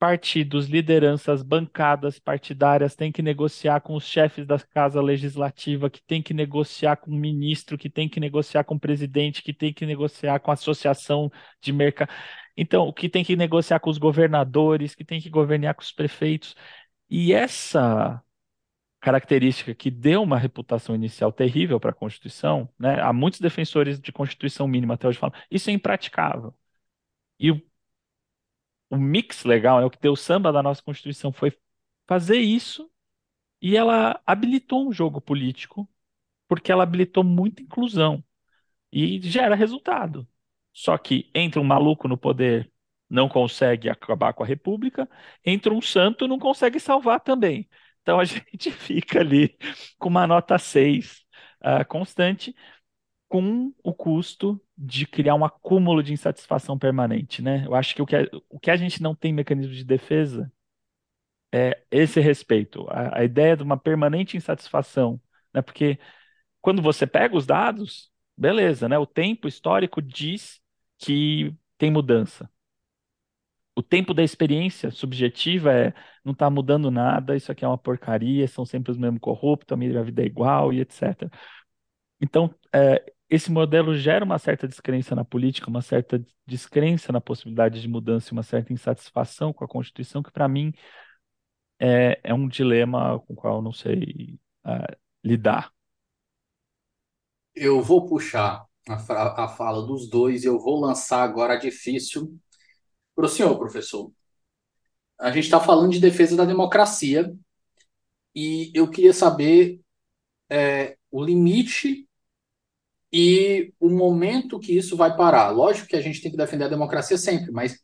partidos, lideranças, bancadas partidárias têm que negociar com os chefes da Casa Legislativa, que tem que negociar com o ministro, que tem que negociar com o presidente, que tem que negociar com a associação de mercado. Então, o que tem que negociar com os governadores, que tem que governar com os prefeitos. E essa característica que deu uma reputação inicial terrível para a Constituição, né? Há muitos defensores de Constituição mínima até hoje falam, isso é impraticável. E o o mix legal, é o que deu samba da nossa Constituição foi fazer isso e ela habilitou um jogo político porque ela habilitou muita inclusão e gera resultado. Só que entra um maluco no poder, não consegue acabar com a República, entra um santo, não consegue salvar também. Então a <laughs> gente fica ali com uma nota 6 uh, constante, com o custo de criar um acúmulo de insatisfação permanente, né? Eu acho que o que a, o que a gente não tem mecanismo de defesa é esse respeito, a, a ideia de uma permanente insatisfação, né? Porque quando você pega os dados, beleza, né? O tempo histórico diz que tem mudança. O tempo da experiência subjetiva é não está mudando nada, isso aqui é uma porcaria, são sempre os mesmos corruptos, a minha vida é igual e etc. Então, é, esse modelo gera uma certa descrença na política, uma certa descrença na possibilidade de mudança, uma certa insatisfação com a Constituição, que para mim é, é um dilema com o qual eu não sei uh, lidar. Eu vou puxar a, a fala dos dois e eu vou lançar agora a difícil para o senhor, professor. A gente está falando de defesa da democracia e eu queria saber é, o limite e o momento que isso vai parar. Lógico que a gente tem que defender a democracia sempre, mas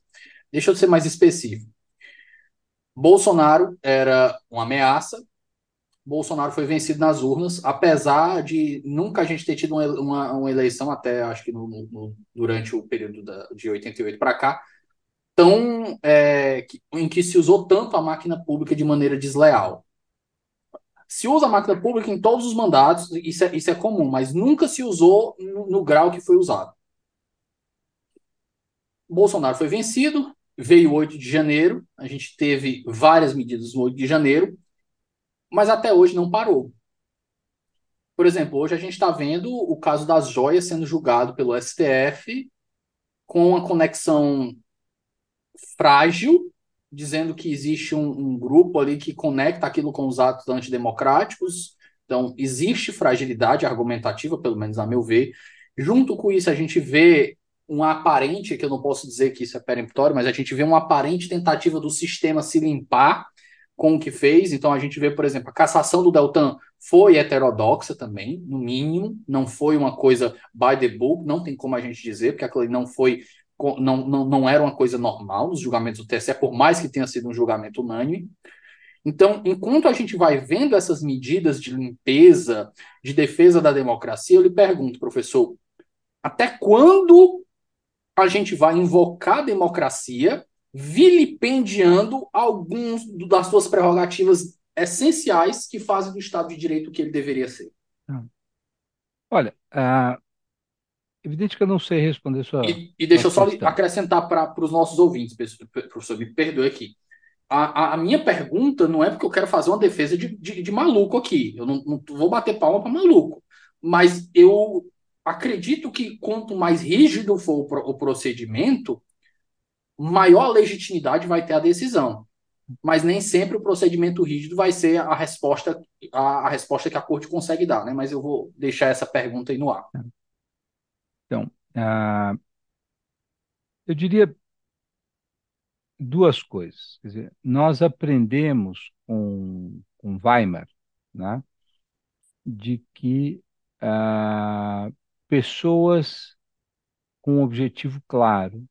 deixa eu ser mais específico. Bolsonaro era uma ameaça, Bolsonaro foi vencido nas urnas, apesar de nunca a gente ter tido uma, uma eleição, até acho que no, no, durante o período da, de 88 para cá, tão é, que, em que se usou tanto a máquina pública de maneira desleal. Se usa a máquina pública em todos os mandatos, isso é, isso é comum, mas nunca se usou no, no grau que foi usado. Bolsonaro foi vencido, veio 8 de janeiro, a gente teve várias medidas no 8 de janeiro, mas até hoje não parou. Por exemplo, hoje a gente está vendo o caso das joias sendo julgado pelo STF com uma conexão frágil, dizendo que existe um, um, grupo ali que conecta aquilo com os atos antidemocráticos. Então, existe fragilidade argumentativa, pelo menos a meu ver. Junto com isso, a gente vê um aparente, que eu não posso dizer que isso é peremptório, mas a gente vê uma aparente tentativa do sistema se limpar com o que fez. Então a gente vê, por exemplo, a cassação do Deltan foi heterodoxa também, no mínimo, não foi uma coisa by the book, não tem como a gente dizer, porque aquilo não foi não, não, não era uma coisa normal nos julgamentos do TSE, por mais que tenha sido um julgamento unânime. Então, enquanto a gente vai vendo essas medidas de limpeza, de defesa da democracia, eu lhe pergunto, professor, até quando a gente vai invocar a democracia vilipendiando alguns das suas prerrogativas essenciais que fazem do Estado de Direito o que ele deveria ser. Olha, é evidente que eu não sei responder sua. E, e deixa eu só questão. acrescentar para os nossos ouvintes, professor, me perdoe aqui. A, a, a, minha pergunta não é porque eu quero fazer uma defesa de, de, de maluco aqui. Eu não, não vou bater palma para maluco. Mas eu acredito que quanto mais rígido for o, o procedimento, maior legitimidade vai ter a decisão. Mas nem sempre o procedimento rígido vai ser a resposta, a, a resposta que a corte consegue dar, né? Mas eu vou deixar essa pergunta aí no ar. Então, uh, eu diria duas coisas. Quer dizer, nós aprendemos com, com Weimar, né, de que uh, pessoas com um objetivo claro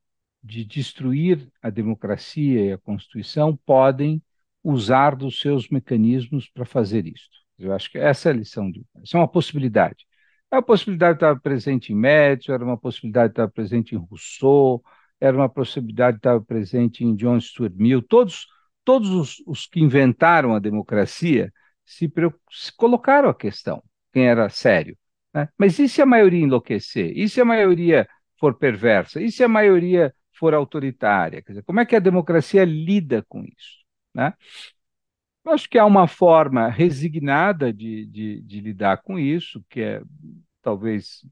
de destruir a democracia e a Constituição podem usar dos seus mecanismos para fazer isso. Eu acho que essa é a lição de. Isso é uma possibilidade. É uma possibilidade de estar presente em Médici, era uma possibilidade de estar presente em Rousseau, era uma possibilidade de estar presente em John Stuart Mill. Todos, todos os, os que inventaram a democracia se, se, colocaram a questão, quem era sério. Né? Mas e se a maioria enlouquecer? E se a maioria for perversa? E se a maioria for autoritária. Quer dizer, como é que a democracia lida com isso? Né? Eu acho que há uma forma resignada de, de, de lidar com isso, que é talvez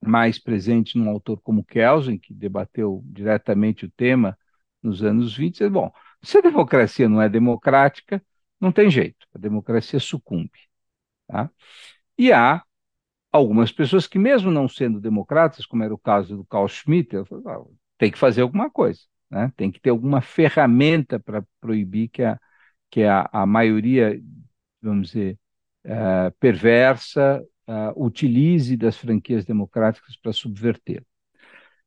mais presente num autor como Kelsen, que debateu diretamente o tema nos anos 20, é, bom, se a democracia não é democrática, não tem jeito, a democracia sucumbe. Tá? E há algumas pessoas que, mesmo não sendo democratas, como era o caso do Carl Schmitt, ah, tem que fazer alguma coisa, né? tem que ter alguma ferramenta para proibir que a, que a, a maioria, vamos dizer, uh, perversa, uh, utilize das franquias democráticas para subverter.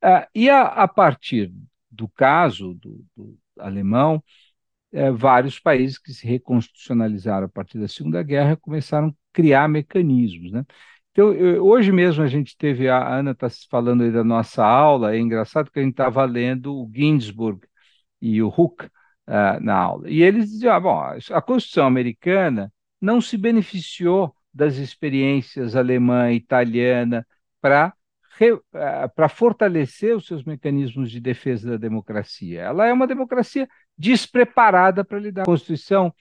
Uh, e a, a, partir do caso do, do alemão, vários países que se reconstitucionalizaram a partir da Segunda Guerra começaram a criar mecanismos. Né? Então, eu, hoje mesmo a gente teve, a Ana está falando aí da nossa aula, é engraçado que a gente estava lendo o Ginsburg e o Huck uh, na aula. E eles diziam, ah, bom, a Constituição americana não se beneficiou das experiências alemã e italiana para uh, para fortalecer os seus mecanismos de defesa da democracia. Ela é uma democracia despreparada para lidar com a Constituição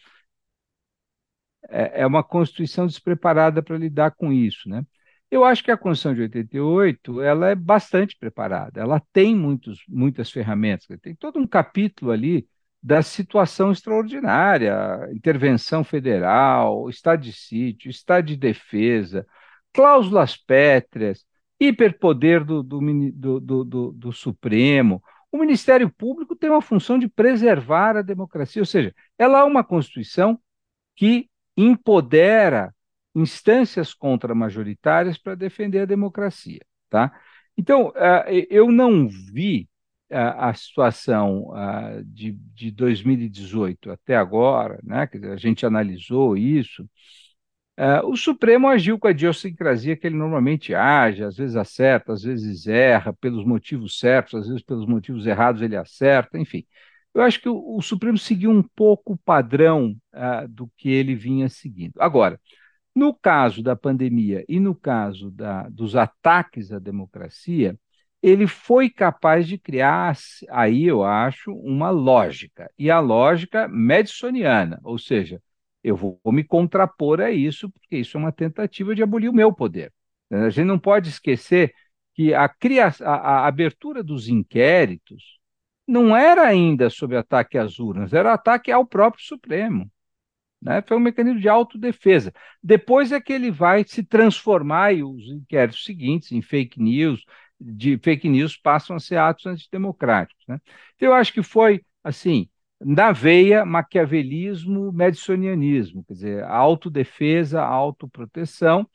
é, é uma Constituição despreparada para lidar com isso. Né? Eu acho que a Constituição de 88 ela é bastante preparada, ela tem muitos, muitas ferramentas, tem todo um capítulo ali da situação extraordinária, intervenção federal, estado de sítio, estado de defesa, cláusulas pétreas, hiperpoder do, do, do, do, Supremo. O Ministério Público tem uma função de preservar a democracia, ou seja, ela é uma Constituição que empodera instâncias contra-majoritárias para defender a democracia. Tá? Então, eh, eu não vi a, situação de, de 2018 até agora, né, a gente analisou isso, o Supremo agiu com a idiosincrasia que ele normalmente age, às vezes acerta, às vezes erra, pelos motivos certos, às vezes pelos motivos errados ele acerta, enfim. Eu acho que o, o Supremo seguiu um pouco o padrão uh, do que ele vinha seguindo. Agora, no caso da pandemia e no caso da, dos ataques à democracia, ele foi capaz de criar, aí eu acho, uma lógica, e a lógica madisoniana, ou seja, eu vou me contrapor a isso, porque isso é uma tentativa de abolir o meu poder. A gente não pode esquecer que a, a, a abertura dos inquéritos não era ainda sob ataque às urnas, era ataque ao próprio Supremo. Né? Foi um mecanismo de autodefesa. Depois é que ele vai se transformar, e os inquéritos seguintes, em fake news, de fake news passam a ser atos antidemocráticos. Né? Então, eu acho que foi, assim, na veia, maquiavelismo, madisonianismo, quer dizer, autodefesa, autoproteção,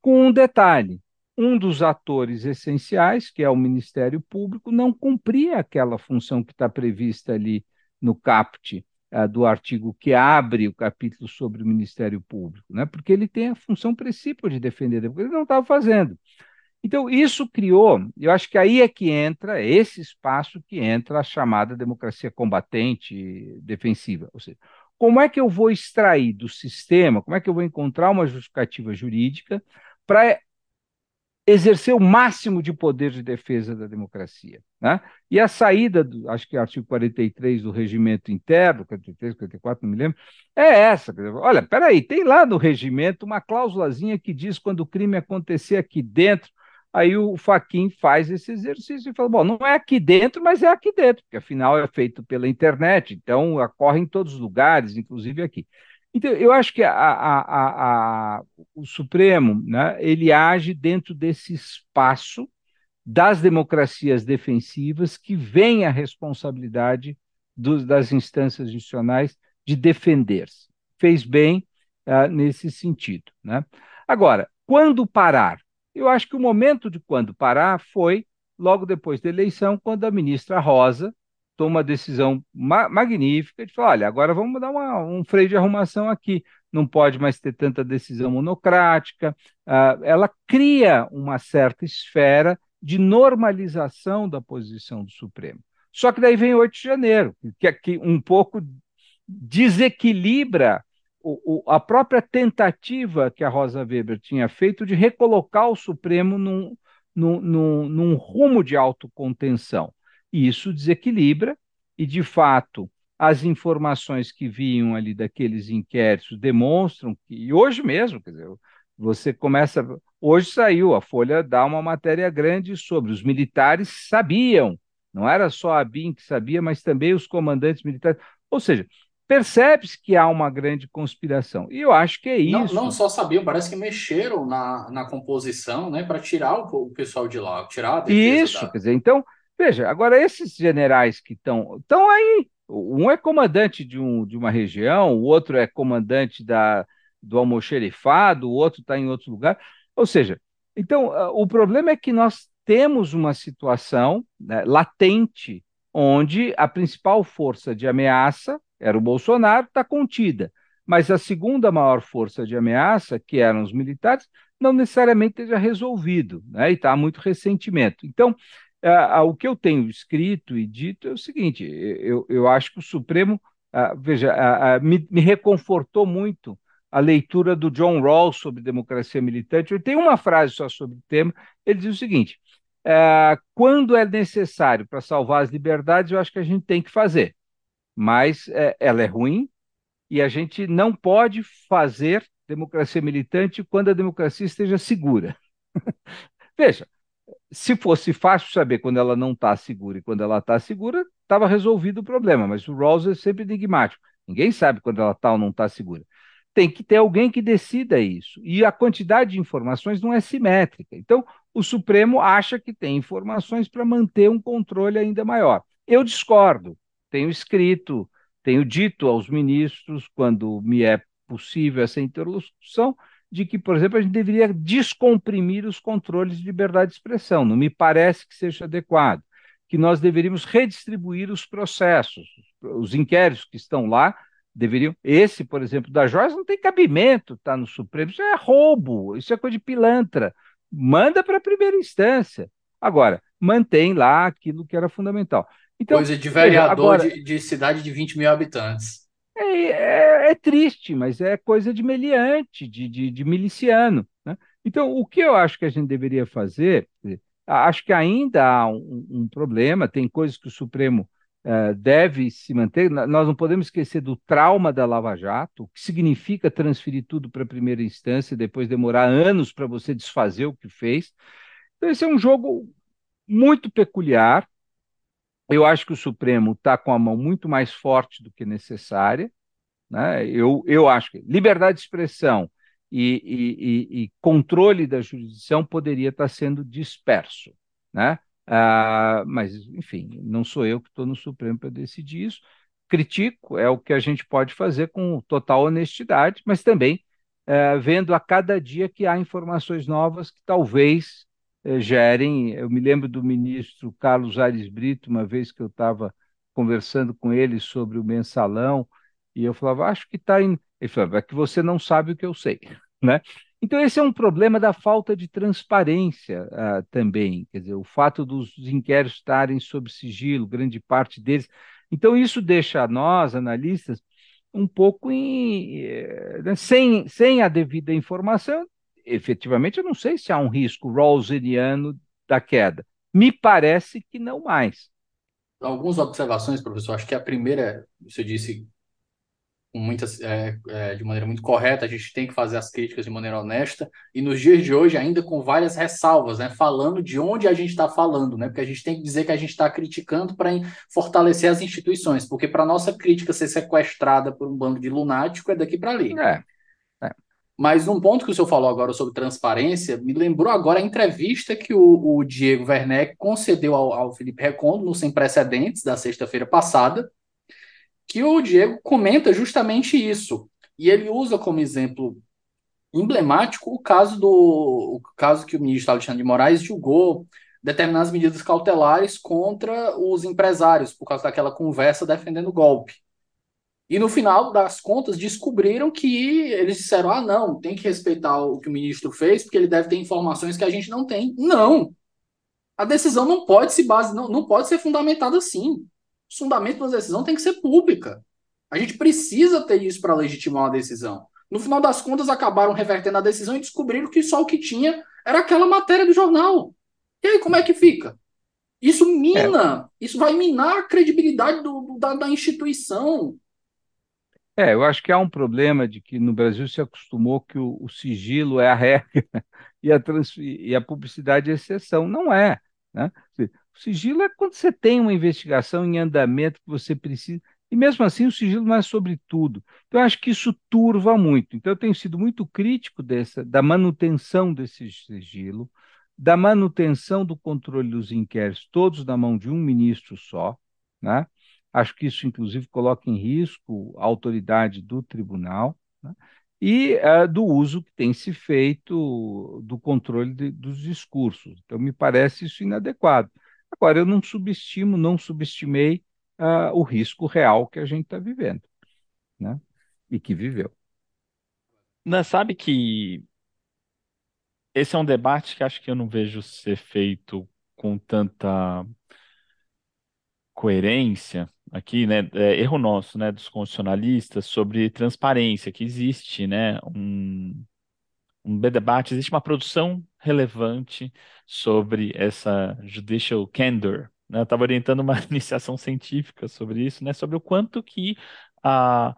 com um detalhe. Um dos atores essenciais, que é o Ministério Público, não cumpria aquela função que está prevista ali no caput uh, do artigo que abre o capítulo sobre o Ministério Público, né? porque ele tem a função principal de defender, ele não estava fazendo. Então, isso criou, eu acho que aí é que entra, é esse espaço que entra a chamada democracia combatente defensiva. Ou seja, como é que eu vou extrair do sistema, como é que eu vou encontrar uma justificativa jurídica para exercer o máximo de poder de defesa da democracia. Né? E a saída, do, acho que é artigo 43 do regimento interno, 43, 44, não me lembro, é essa. Olha, peraí, tem lá no regimento uma cláusulazinha que diz quando o crime acontecer aqui dentro, Aí o Faquin faz esse exercício e fala: bom, não é aqui dentro, mas é aqui dentro, porque afinal é feito pela internet, então ocorre em todos os lugares, inclusive aqui. Então, eu acho que a, a, a, o Supremo né, ele age dentro desse espaço das democracias defensivas que vem a responsabilidade dos, das instâncias institucionais de defender-se. Fez bem uh, nesse sentido. Né? Agora, quando parar? Eu acho que o momento de quando parar foi logo depois da eleição, quando a ministra Rosa toma uma decisão ma magnífica de falar: olha, agora vamos dar uma, um freio de arrumação aqui, não pode mais ter tanta decisão monocrática. Uh, ela cria uma certa esfera de normalização da posição do Supremo. Só que daí vem 8 de janeiro, que aqui um pouco desequilibra o, o, a própria tentativa que a Rosa Weber tinha feito de recolocar o Supremo num, num, num, num rumo de autocontenção. E isso desequilibra, e de fato as informações que vinham ali daqueles inquéritos demonstram que, e hoje mesmo, quer dizer, você começa. Hoje saiu, a Folha dá uma matéria grande sobre os militares sabiam, não era só a BIM que sabia, mas também os comandantes militares. Ou seja, percebe-se que há uma grande conspiração. E eu acho que é isso. Não, não só sabiam, parece que mexeram na, na composição, né, para tirar o, o, pessoal de lá, tirar a Isso, da... quer dizer, então, veja, agora esses generais que estão estão aí, um é comandante de, um, de uma região, o outro é comandante da, do almoxerifado, o outro está em outro lugar. Ou seja, então, o problema é que nós temos uma situação né, latente onde a principal força de ameaça era o Bolsonaro, está contida. Mas a segunda maior força de ameaça, que eram os militares, não necessariamente esteja resolvido, né? e está muito ressentimento. Então, o que eu tenho escrito e dito é o seguinte: eu, eu acho que o Supremo, veja, me, me, reconfortou muito a leitura do John Rawls sobre democracia militante. Eu tenho uma frase só sobre o tema. Ele diz o seguinte: quando é necessário para salvar as liberdades, eu acho que a gente tem que fazer mas é, ela é ruim e a gente não pode fazer democracia militante quando a democracia esteja segura. <laughs> Veja, se fosse fácil saber quando ela não está segura e quando ela está segura, estava resolvido o problema, mas o Rawls é sempre enigmático. Ninguém sabe quando ela está ou não está segura. Tem que ter alguém que decida isso. E a quantidade de informações não é simétrica. Então, o Supremo acha que tem informações para manter um controle ainda maior. Eu discordo. Tenho escrito, tenho dito aos ministros, quando me é possível essa interlocução, de que, por exemplo, a gente deveria descomprimir os controles de liberdade de expressão. Não me parece que seja adequado. Que nós deveríamos redistribuir os processos. Os inquéritos que estão lá deveriam. Esse, por exemplo, da Joyce não tem cabimento, está no Supremo. Isso é roubo, isso é coisa de pilantra. Manda para a primeira instância. Agora, mantém lá aquilo que era fundamental. Então, coisa de vereador agora, de, de cidade de 20 mil habitantes. É, é, é, triste, mas é coisa de meliante, de, de, de miliciano. Né? Então, o que eu acho que a gente deveria fazer, acho que ainda há um, um problema, tem coisas que o Supremo uh, deve se manter. Nós não podemos esquecer do trauma da Lava Jato, o que significa transferir tudo para a primeira instância e depois demorar anos para você desfazer o que fez. Então, esse é um jogo muito peculiar, eu acho que o Supremo está com a mão muito mais forte do que necessária. Né? Eu, eu acho que liberdade de expressão e, e, e controle da jurisdição poderia estar tá sendo disperso. Né? Ah, mas, enfim, não sou eu que estou no Supremo para decidir isso. Critico, é o que a gente pode fazer com total honestidade, mas também eh, vendo a cada dia que há informações novas que talvez gerem. Eu me lembro do ministro Carlos Aires Brito, uma vez que eu estava conversando com ele sobre o mensalão, e eu falava, acho que está em. Ele falava, é que você não sabe o que eu sei. <laughs> Né? Então, esse é um problema da falta de transparência uh, também, quer dizer, o fato dos inquéritos estarem sob sigilo, grande parte deles. Então, isso deixa nós, analistas, um pouco em, eh, né, sem, sem a devida informação, efetivamente, eu não sei se há um risco rawlsiano da queda. Me parece que não mais. Algumas observações, professor. Acho que a primeira, você disse muitas, é, é, de maneira muito correta, a gente tem que fazer as críticas de maneira honesta, e nos dias de hoje, ainda com várias ressalvas, né, falando de onde a gente está falando, né, porque a gente tem que dizer que a gente está criticando para fortalecer as instituições, porque para nossa crítica ser sequestrada por um bando de lunático é daqui para ali. É. Mas um ponto que o senhor falou agora sobre transparência, me lembrou agora a entrevista que o, o Diego Werneck concedeu ao, ao Felipe Recondo no Sem Precedentes, da sexta-feira passada, que o Diego comenta justamente isso. E ele usa como exemplo emblemático o caso do o caso que o ministro Alexandre de Moraes julgou determinadas medidas cautelares contra os empresários por causa daquela conversa defendendo o golpe. E no final das contas descobriram que eles disseram: ah, não, tem que respeitar o que o ministro fez, porque ele deve ter informações que a gente não tem. Não! A decisão não pode se base, não, não pode ser fundamentada assim. O fundamento da decisão tem que ser pública. A gente precisa ter isso para legitimar uma decisão. No final das contas, acabaram revertendo a decisão e descobriram que só o que tinha era aquela matéria do jornal. E aí, como é que fica? Isso mina, é. isso vai minar a credibilidade do, da, da instituição. É, eu acho que há um problema de que no Brasil se acostumou que o, o sigilo é a regra <laughs> e a, trans, e a publicidade é a exceção. Não é. Né? O sigilo é quando você tem uma investigação em andamento que você precisa. E mesmo assim, o sigilo não é sobre tudo. Então, eu acho que isso turva muito. Então, eu tenho sido muito crítico dessa, da manutenção desse sigilo, da manutenção do controle dos inquéritos, todos na mão de um ministro só. Né? Acho que isso, inclusive, coloca em risco a autoridade do tribunal né? e uh, do uso que tem se feito do controle de, dos discursos. Então, me parece isso inadequado. Agora, eu não subestimo, não subestimei uh, o risco real que a gente está vivendo né? e que viveu. Não, sabe que esse é um debate que acho que eu não vejo ser feito com tanta coerência aqui, né, é, erro nosso, né, dos constitucionalistas sobre transparência, que existe, né, um, um debate, existe uma produção relevante sobre essa judicial candor, né, eu estava orientando uma <laughs> iniciação científica sobre isso, né, sobre o quanto que a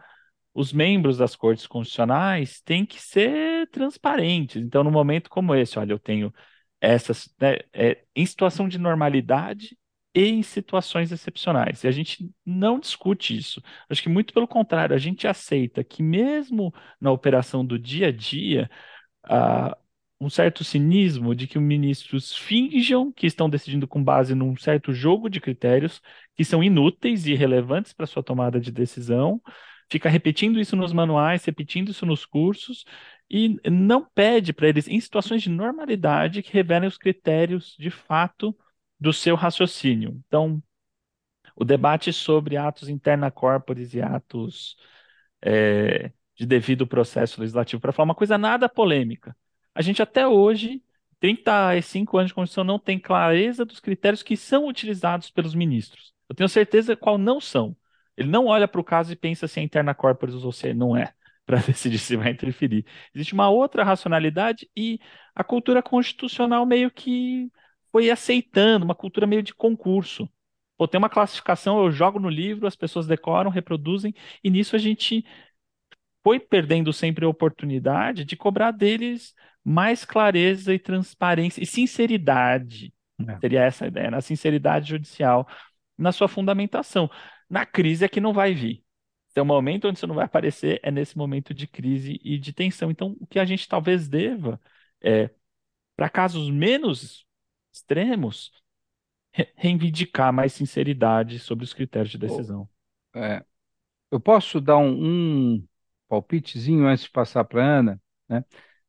os membros das cortes constitucionais têm que ser transparentes. Então, no momento como esse, olha, eu tenho essas, né, é, em situação de normalidade e em situações excepcionais. E a gente não discute isso. Acho que muito pelo contrário, a gente aceita que mesmo na operação do dia a dia, uh, um certo cinismo de que os ministros finjam que estão decidindo com base num certo jogo de critérios que são inúteis e irrelevantes para sua tomada de decisão, fica repetindo isso nos manuais, repetindo isso nos cursos e não pede para eles, em situações de normalidade, que revelem os critérios de fato do seu raciocínio. Então, o debate sobre atos interna corporis e atos é, de devido processo legislativo, para falar uma coisa nada polêmica. A gente até hoje, 35 anos de Constituição, não tem clareza dos critérios que são utilizados pelos ministros. Eu tenho certeza qual não são. Ele não olha para o caso e pensa se é interna corporis ou se não é, <laughs> para decidir se vai interferir. Existe uma outra racionalidade e a cultura constitucional meio que foi aceitando, uma cultura meio de concurso. Pô, tem uma classificação, eu jogo no livro, as pessoas decoram, reproduzem, e nisso a gente foi perdendo sempre a oportunidade de cobrar deles mais clareza e transparência e sinceridade. É. Seria essa a ideia, na sinceridade judicial, na sua fundamentação. Na crise é que não vai vir. Tem um momento onde isso não vai aparecer, é nesse momento de crise e de tensão. Então, o que a gente talvez deva é, para casos menos extremos, re reivindicar mais sinceridade sobre os critérios de decisão. É, eu posso dar um, um palpitezinho antes de passar para a Ana, né?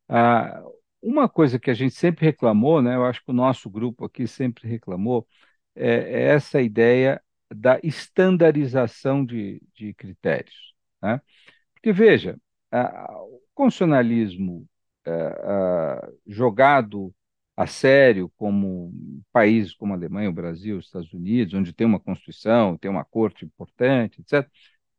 Ah, uma coisa que a gente sempre reclamou, né? Eu acho que o nosso grupo aqui sempre reclamou, é, é essa ideia da estandarização de, de critérios. Né? Porque, veja, a, o constitucionalismo a, é, a, jogado a sério como países como a Alemanha, o Brasil, os Estados Unidos, onde tem uma Constituição, tem uma corte importante, etc.,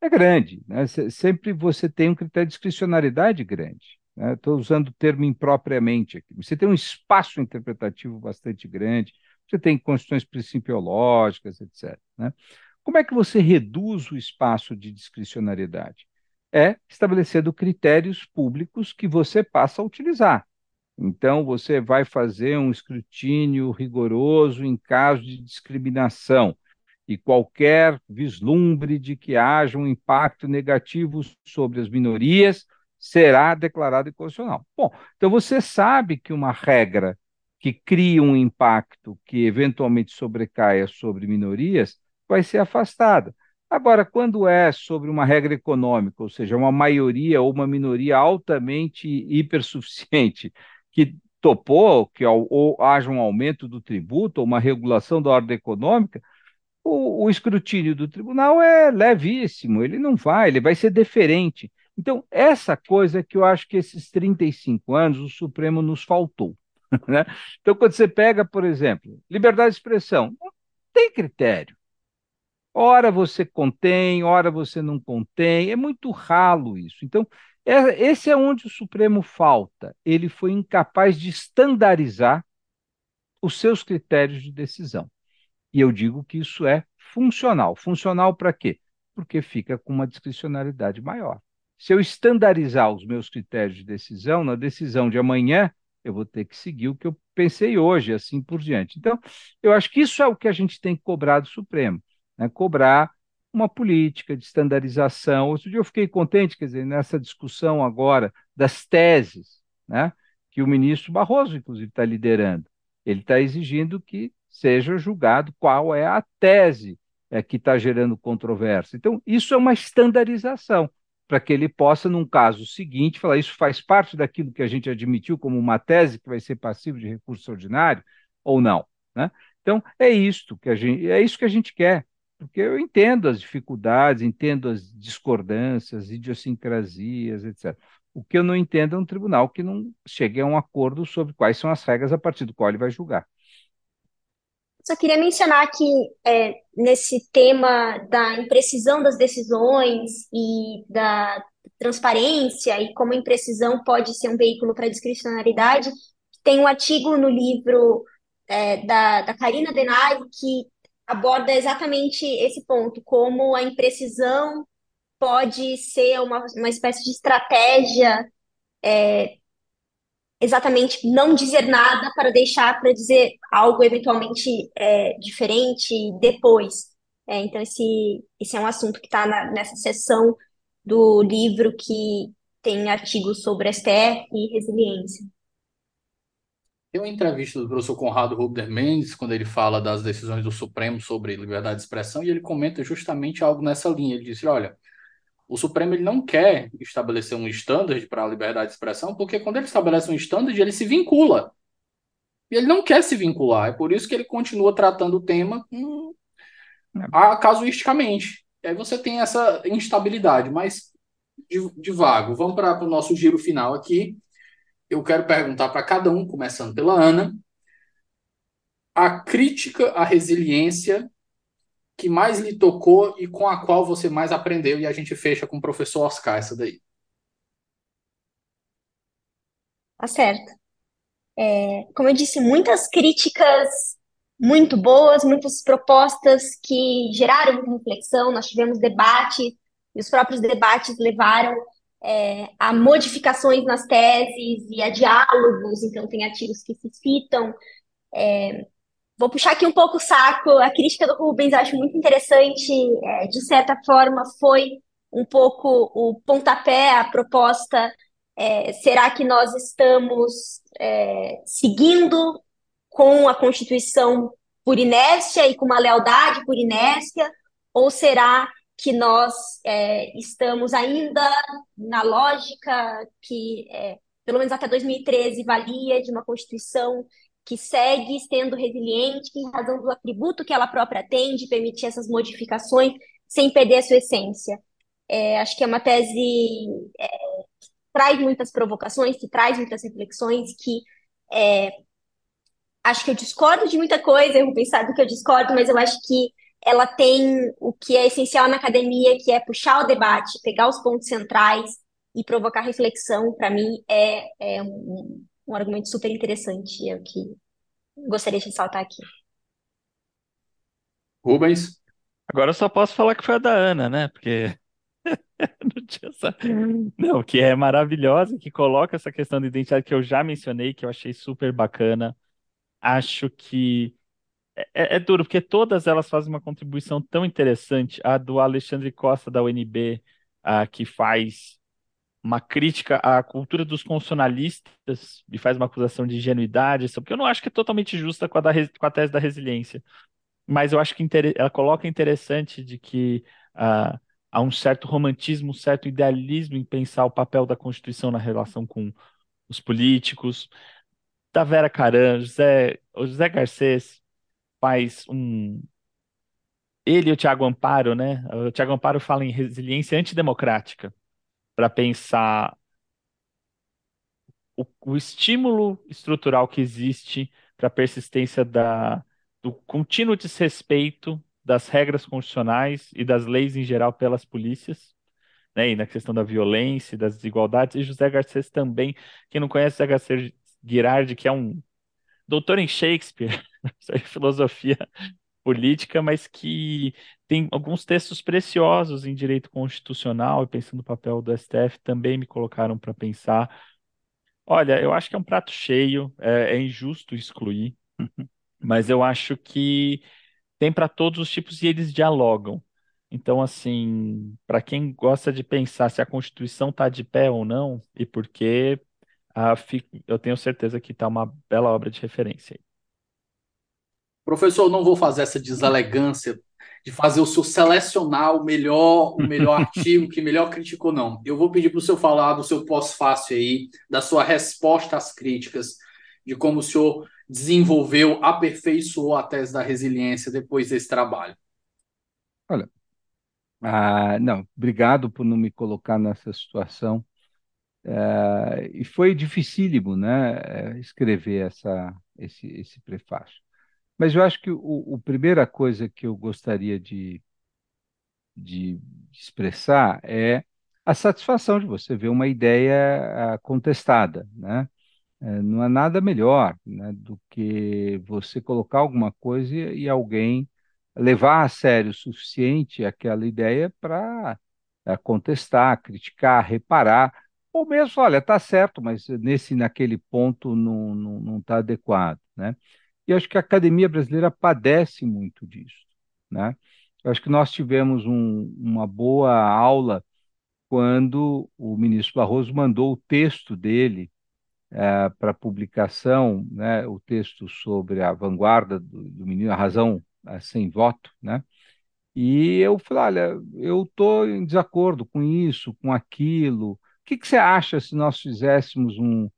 é grande. Né? Sempre você tem um critério de discricionariedade grande. Estou né? usando o termo impropriamente aqui. Você tem um espaço interpretativo bastante grande, você tem constituições principiológicas, etc. Né? Como é que você reduz o espaço de discricionariedade? É estabelecendo critérios públicos que você passa a utilizar. Então, você vai fazer um escrutínio rigoroso em caso de discriminação e qualquer vislumbre de que haja um impacto negativo sobre as minorias será declarado inconstitucional. Bom, então você sabe que uma regra que cria um impacto que eventualmente sobrecaia sobre minorias vai ser afastada. Agora, quando é sobre uma regra econômica, ou seja, uma maioria ou uma minoria altamente hipersuficiente que topou que ou haja um aumento do tributo ou uma regulação da ordem econômica, o, o, escrutínio do tribunal é levíssimo, ele não vai, ele vai ser deferente. Então, essa coisa que eu acho que esses 35 anos o Supremo nos faltou. <laughs> Né? Então, quando você pega, por exemplo, liberdade de expressão, não tem critério. Ora você contém, ora você não contém, é muito ralo isso. Então, esse é onde o Supremo falta. Ele foi incapaz de estandarizar os seus critérios de decisão. E eu digo que isso é funcional. Funcional para quê? Porque fica com uma discricionalidade maior. Se eu estandarizar os meus critérios de decisão, na decisão de amanhã, eu vou ter que seguir o que eu pensei hoje, assim por diante. Então, eu acho que isso é o que a gente tem que cobrar do Supremo, né? cobrar uma política de estandarização. Outro dia eu fiquei contente, quer dizer, nessa discussão agora das teses, né, que o ministro Barroso, inclusive, está liderando. Ele está exigindo que seja julgado qual é a tese é, que está gerando controvérsia. Então, isso é uma estandarização, para que ele possa, num caso seguinte, falar isso faz parte daquilo que a gente admitiu como uma tese que vai ser passivo de recurso ordinário ou não. Né? Então, é isto que a gente, é isso que a gente quer porque eu entendo as dificuldades, entendo as discordâncias, idiosincrasias, etc. O que eu não entendo é um tribunal que não chegue a um acordo sobre quais são as regras a partir do qual ele vai julgar. Só queria mencionar que é, nesse tema da imprecisão das decisões e da transparência e como a imprecisão pode ser um veículo para discricionariedade, tem um artigo no livro é, da, da Karina Denai que aborda exatamente esse ponto, como a imprecisão pode ser uma, uma espécie de estratégia é, exatamente não dizer nada para deixar para dizer algo eventualmente é, diferente depois. É, então, esse, esse é um assunto que está nessa seção do livro que tem artigos sobre STF e resiliência. Tem uma entrevista do professor Conrado Rubner Mendes, quando ele fala das decisões do Supremo sobre liberdade de expressão, e ele comenta justamente algo nessa linha. Ele disse: olha, o Supremo ele não quer estabelecer um standard para a liberdade de expressão, porque quando ele estabelece um standard, ele se vincula. E ele não quer se vincular. É por isso que ele continua tratando o tema hum, a, casuisticamente. E aí você tem essa instabilidade, mas de, de vago. Vamos para o nosso giro final aqui. Eu quero perguntar para cada um, começando pela Ana, a crítica à resiliência que mais lhe tocou e com a qual você mais aprendeu? E a gente fecha com o professor Oscar, essa daí. Tá certo. É, como eu disse, muitas críticas muito boas, muitas propostas que geraram muita reflexão. Nós tivemos debates, e os próprios debates levaram é, a modificações nas teses e a diálogos, então tem artigos que se citam. É, Vou puxar aqui um pouco o saco. A crítica do Rubens acho muito interessante. É, de certa forma, foi um pouco o pontapé, a proposta. É, será que nós estamos é, seguindo com a Constituição por inércia e com uma lealdade por inércia? Ou será que nós é, estamos ainda na lógica que, é, pelo menos até 2013, valia de uma Constituição que segue sendo resiliente em razão do atributo que ela própria tem de permitir essas modificações sem perder a sua essência. É, acho que é uma tese é, que traz muitas provocações, que traz muitas reflexões, que é, acho que eu discordo de muita coisa, eu vou pensar do que eu discordo, mas eu acho que ela tem o que é essencial na academia, que é puxar o debate, pegar os pontos centrais e provocar reflexão, para mim, é, é um, um argumento super interessante, é o que gostaria de ressaltar aqui. Rubens? Agora eu só posso falar que foi a da Ana, né? Porque <laughs> não tinha essa... Não, que é maravilhosa, que coloca essa questão de identidade que eu já mencionei, que eu achei super bacana. Acho que é, é, é duro, porque todas elas fazem uma contribuição tão interessante. A do Alexandre Costa, da UNB, a, que faz uma crítica à cultura dos constitucionalistas e faz uma acusação de ingenuidade, porque eu não acho que é totalmente justa com a, da, com a tese da resiliência. Mas eu acho que ela coloca interessante de que uh, há um certo romantismo, um certo idealismo em pensar o papel da Constituição na relação com os políticos. Da Vera Caran, José, José Garcês faz um. Ele e o Tiago Amparo, né? O Tiago Amparo fala em resiliência antidemocrática para pensar o, o, estímulo estrutural que existe para a persistência da, do contínuo desrespeito das regras constitucionais e das leis em geral pelas polícias, né, e na questão da violência das desigualdades. E José Garcês também, quem não conhece José Garcês Girardi, que é um doutor em Shakespeare, <laughs> em filosofia política, mas que tem alguns textos preciosos em direito constitucional e pensando no papel do STF também me colocaram para pensar. Olha, eu acho que é um prato cheio, é, é injusto excluir, <laughs> mas eu acho que tem para todos os tipos e eles dialogam. Então, assim, para quem gosta de pensar se a Constituição está de pé ou não e por quê, ah, eu tenho certeza que está uma bela obra de referência. Professor, não vou fazer essa deselegância de fazer o senhor selecionar o melhor, o melhor <laughs> artigo que melhor criticou, não. Eu vou pedir para o senhor falar do seu pós-fácil aí, da sua resposta às críticas, de como o senhor desenvolveu, aperfeiçoou a tese da resiliência depois desse trabalho. Olha, ah, não, obrigado por não me colocar nessa situação. É, e foi dificílimo, né, escrever essa, esse, esse prefácio. Mas eu acho que o, a primeira coisa que eu gostaria de, de expressar é a satisfação de você ver uma ideia ah, contestada, né? É, não há nada melhor, né, do que você colocar alguma coisa e, alguém levar a sério o suficiente aquela ideia para é, contestar, criticar, reparar, ou mesmo, olha, está certo, mas nesse naquele ponto não está não, não tá adequado, né? E acho que a academia brasileira padece muito disso, né? Eu acho que nós tivemos um, uma boa aula quando o ministro Barroso mandou o texto dele é, para publicação, né, o texto sobre a vanguarda do, do menino, a razão é, sem voto, né? E eu falei, olha, eu estou em desacordo com isso, com aquilo. Que, que você acha se nós fizéssemos um...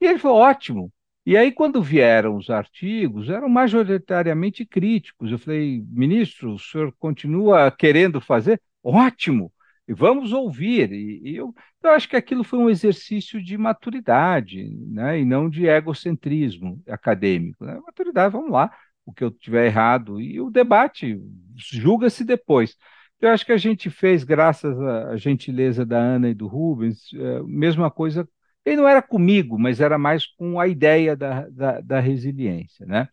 E ele falou, ótimo. E aí, quando vieram os artigos, eram majoritariamente críticos. Eu falei, ministro, o senhor continua querendo fazer? Ótimo! e vamos ouvir. E, e eu, eu, acho que aquilo foi um exercício de maturidade, né? e não de egocentrismo acadêmico. Né? Maturidade, vamos lá, o que eu tiver errado, e o debate julga-se depois. Eu acho que a gente fez, graças à gentileza da Ana e do Rubens, é, mesma coisa. Ele não era comigo, mas era mais com a ideia da, da, da resiliência. Né?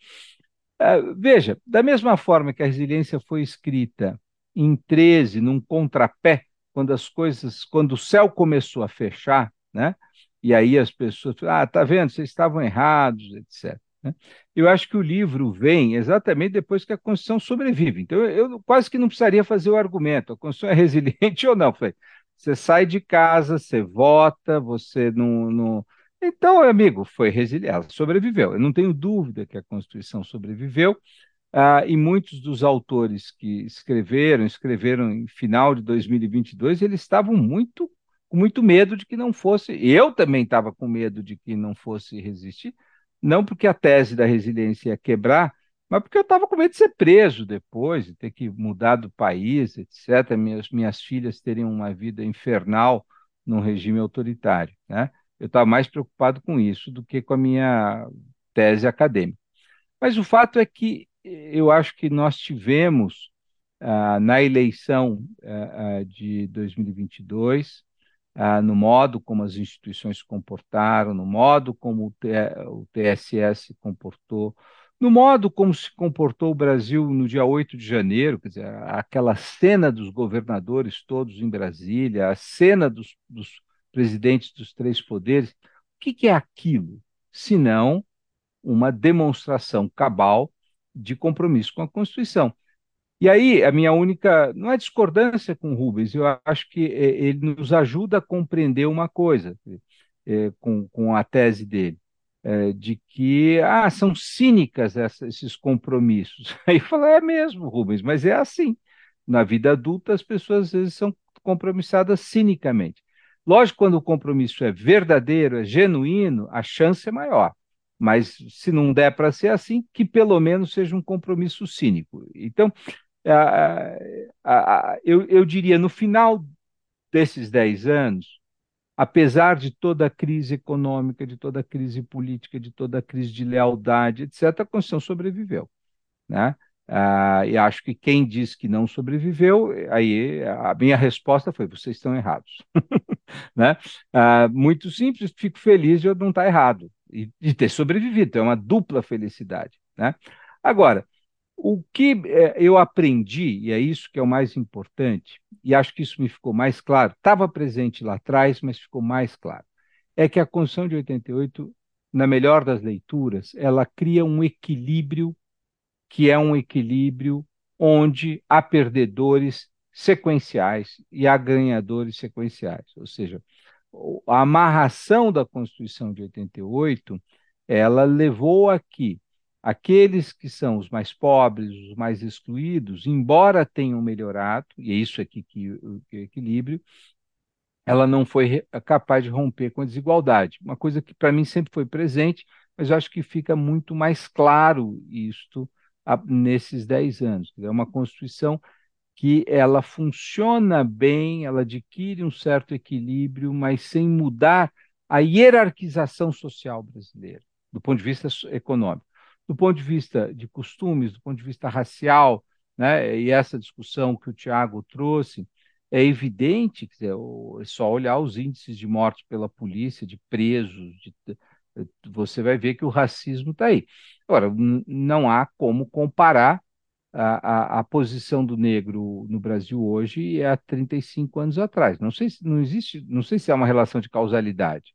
É, veja, da mesma forma que a resiliência foi escrita em 13, num contrapé quando as coisas, quando o céu começou a fechar, né? E aí as pessoas, ah, tá vendo, vocês estavam errados, etc. Né? Eu acho que o livro vem exatamente depois que a Constituição sobrevive. Então, eu, quase que não precisaria fazer o argumento, a Constituição é <laughs> resiliente ou não. Você sai de casa, você vota, você não, não... Então, amigo, foi resiliente, ela sobreviveu. Eu não tenho dúvida que a Constituição sobreviveu. Ah, e muitos dos autores que escreveram, escreveram em final de 2022, eles estavam muito com muito medo de que não fosse. Eu também estava com medo de que não fosse resistir, não porque a tese da resiliência ia quebrar, mas porque eu estava com medo de ser preso depois, de ter que mudar do país, etc. Minhas, minhas filhas terem uma vida infernal num regime autoritário. Né? Eu estava mais preocupado com isso do que com a minha tese acadêmica. Mas o fato é que eu acho que nós tivemos ah, na eleição ah de 2022, ah, no modo como as instituições se comportaram, no modo como o, o TSE se comportou, no modo como se comportou o Brasil no dia 8 de janeiro, quer dizer, aquela cena dos governadores todos em Brasília, a cena dos, dos presidentes dos três poderes, o que, que é aquilo? Senão uma demonstração cabal de compromisso com a Constituição. E aí, a minha única, não é discordância com o Rubens, eu acho que é, ele nos ajuda a compreender uma coisa é, com, com a tese dele, é, de que ah, são cínicas essa, esses compromissos. <laughs> Aí fala, é mesmo, Rubens, mas é assim. Na vida adulta, as pessoas às vezes são compromissadas cinicamente. Lógico, quando o compromisso é verdadeiro, é genuíno, a chance é maior mas se não der para ser assim, que pelo menos seja um compromisso cínico. Então, a, a, eu, eu diria, no final desses dez anos, apesar de toda a crise econômica, de toda a crise política, de toda a crise de lealdade, etc., a Constituição sobreviveu. Né? Ah, e acho que quem diz que não sobreviveu, aí a minha resposta foi: vocês estão errados. <laughs> né? Ah, muito simples, fico feliz de eu não estar errado e de ter sobrevivido. Então, é uma dupla felicidade. Né? Agora, o que é, eu aprendi, e é isso que é o mais importante, e acho que isso me ficou mais claro, estava presente lá atrás, mas ficou mais claro, é que a Constituição de 88, na melhor das leituras, ela cria um equilíbrio que é um equilíbrio onde há perdedores sequenciais e há ganhadores sequenciais. Ou seja, a amarração da Constituição de 88, ela levou a que aqueles que são os mais pobres, os mais excluídos, embora tenham melhorado, e é isso aqui que o equilíbrio, ela não foi capaz de romper com a desigualdade. Uma coisa que para mim sempre foi presente, mas eu acho que fica muito mais claro isto nesses 10 anos. É uma Constituição que ela funciona bem, ela adquire um certo equilíbrio, mas sem mudar a hierarquização social brasileira, do ponto de vista econômico. Do ponto de vista de costumes, do ponto de vista racial, né, e essa discussão que o Tiago trouxe, é evidente, quer dizer, é só olhar os índices de morte pela polícia, de presos, de, você vai ver que o racismo está aí. Agora, não há como comparar a, a, a, posição do negro no Brasil hoje é há 35 anos atrás. Não sei, não existe, não sei se é uma relação de causalidade,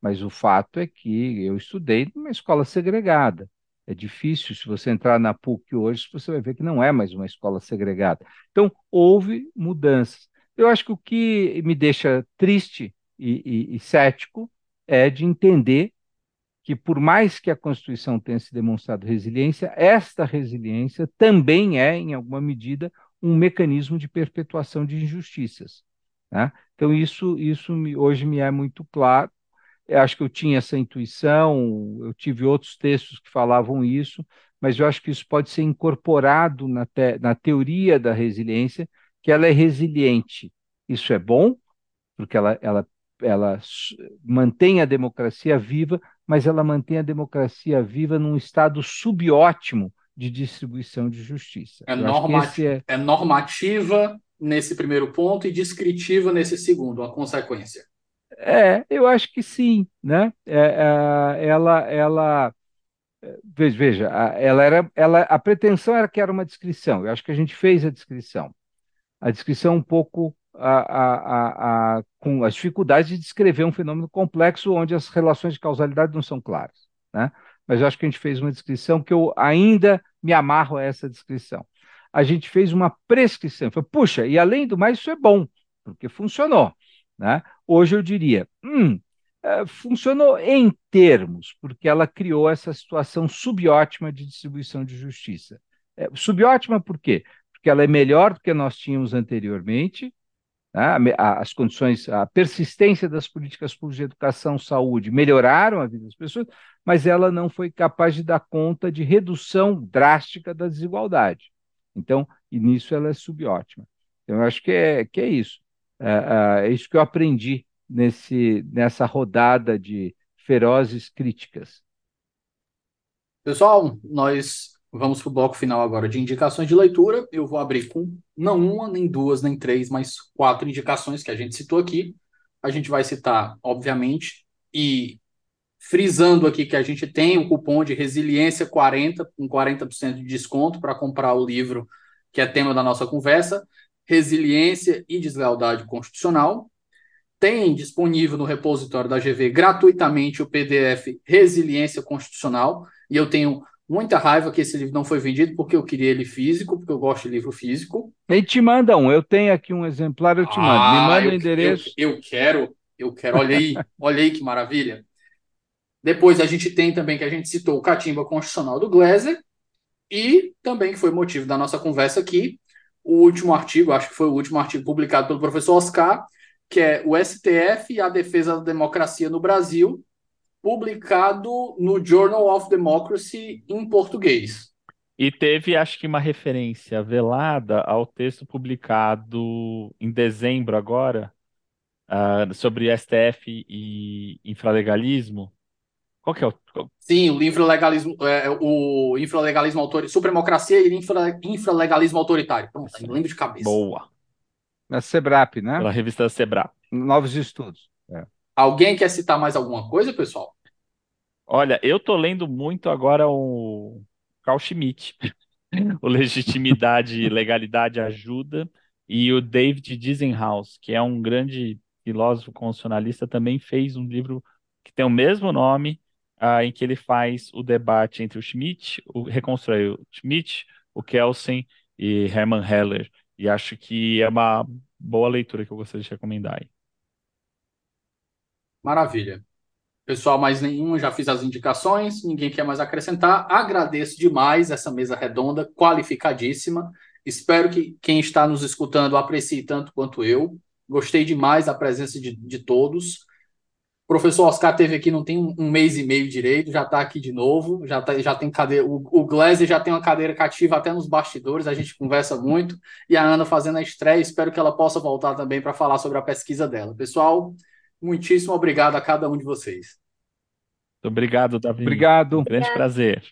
mas o fato é que eu estudei numa escola segregada. É difícil, se você entrar na PUC hoje, você vai ver que não é mais uma escola segregada. Então, houve mudanças. Eu acho que o que me deixa triste e, e, e cético é de entender que, por mais que a Constituição tenha se demonstrado resiliência, esta resiliência também é, em alguma medida, um mecanismo de perpetuação de injustiças. Né? Então, isso, isso me, hoje me é muito claro. Eu acho que eu tinha essa intuição, eu tive outros textos que falavam isso, mas eu acho que isso pode ser incorporado na, te, na teoria da resiliência, que ela é resiliente. Isso é bom, porque ela, ela, ela mantém a democracia viva, mas ela mantém a democracia viva num estado subótimo de distribuição de justiça. É, normati é... é normativa nesse primeiro ponto e descritiva nesse segundo, a consequência. É, eu acho que sim, né? É, é, ela, ela, veja, veja, ela era, ela, a pretensão era que era uma descrição. Eu acho que a gente fez a descrição. A descrição um pouco a, a, a, com as dificuldades de descrever um fenômeno complexo onde as relações de causalidade não são claras. Né? Mas eu acho que a gente fez uma descrição que eu ainda me amarro a essa descrição. A gente fez uma prescrição. Foi, puxa, e além do mais, isso é bom, porque funcionou. Né? Hoje eu diria, hum, é, funcionou em termos, porque ela criou essa situação subótima de distribuição de justiça. É, subótima por quê? Porque ela é melhor do que nós tínhamos anteriormente, né? as condições, a persistência das políticas públicas de educação, saúde melhoraram a vida das pessoas, mas ela não foi capaz de dar conta de redução drástica da desigualdade. Então, e nisso ela é subótima. Então, eu acho que é, que é isso. É, é, é isso que eu aprendi nesse, nessa rodada de ferozes críticas. Pessoal, nós Vamos para o bloco final agora de indicações de leitura. Eu vou abrir com não uma, nem duas, nem três, mas quatro indicações que a gente citou aqui. A gente vai citar, obviamente, e frisando aqui que a gente tem o cupom de Resiliência 40, com 40% de desconto para comprar o livro que é tema da nossa conversa, Resiliência e Deslealdade Constitucional. Tem disponível no repositório da GV gratuitamente o PDF Resiliência Constitucional, e eu tenho muita raiva que esse livro não foi vendido porque eu queria ele físico, porque eu gosto de livro físico. E te manda um, eu tenho aqui um exemplar, eu te mando. Me ah, manda o endereço. Eu, eu, quero, eu quero, olha aí, <laughs> olha aí que maravilha. Depois a gente tem também que a gente citou o Catimba Constitucional do Gleiser e também que foi motivo da nossa conversa aqui, o último artigo, acho que foi o último artigo publicado pelo professor Oscar, que é o STF e a defesa da democracia no Brasil, publicado no Journal of Democracy em português. E teve, acho que, uma referência velada ao texto publicado em dezembro agora, uh, sobre STF e infralegalismo. Qual que é o. Sim, o infralegalismo, é, o infralegalismo autoritário, supremocracia e infra, infralegalismo autoritário. Pronto, lembro de cabeça. Boa. Na Sebrap, né? Pela revista Sebrap. Novos estudos. É. Alguém quer citar mais alguma coisa, pessoal? Olha, eu tô lendo muito agora o Carl Schmitt, <laughs> o Legitimidade e Legalidade Ajuda, e o David Dizenhaus, que é um grande filósofo constitucionalista, também fez um livro que tem o mesmo nome, uh, em que ele faz o debate entre o Schmitt, o reconstrói o Schmitt, o Kelsen e Hermann Heller. E acho que é uma boa leitura que eu gostaria de recomendar aí. Maravilha. Pessoal, mais nenhum, já fiz as indicações, ninguém quer mais acrescentar. Agradeço demais essa mesa redonda, qualificadíssima. Espero que quem está nos escutando aprecie tanto quanto eu. Gostei demais da presença de, de todos. O professor Oscar teve aqui não tem um, um mês e meio direito, já está aqui de novo, já, tá, já tem cadeira. O, o Glazer já tem uma cadeira cativa até nos bastidores, a gente conversa muito. E a Ana fazendo a estreia, espero que ela possa voltar também para falar sobre a pesquisa dela. Pessoal, Muitíssimo obrigado a cada um de vocês. Muito obrigado, Davi. Obrigado. Um grande prazer.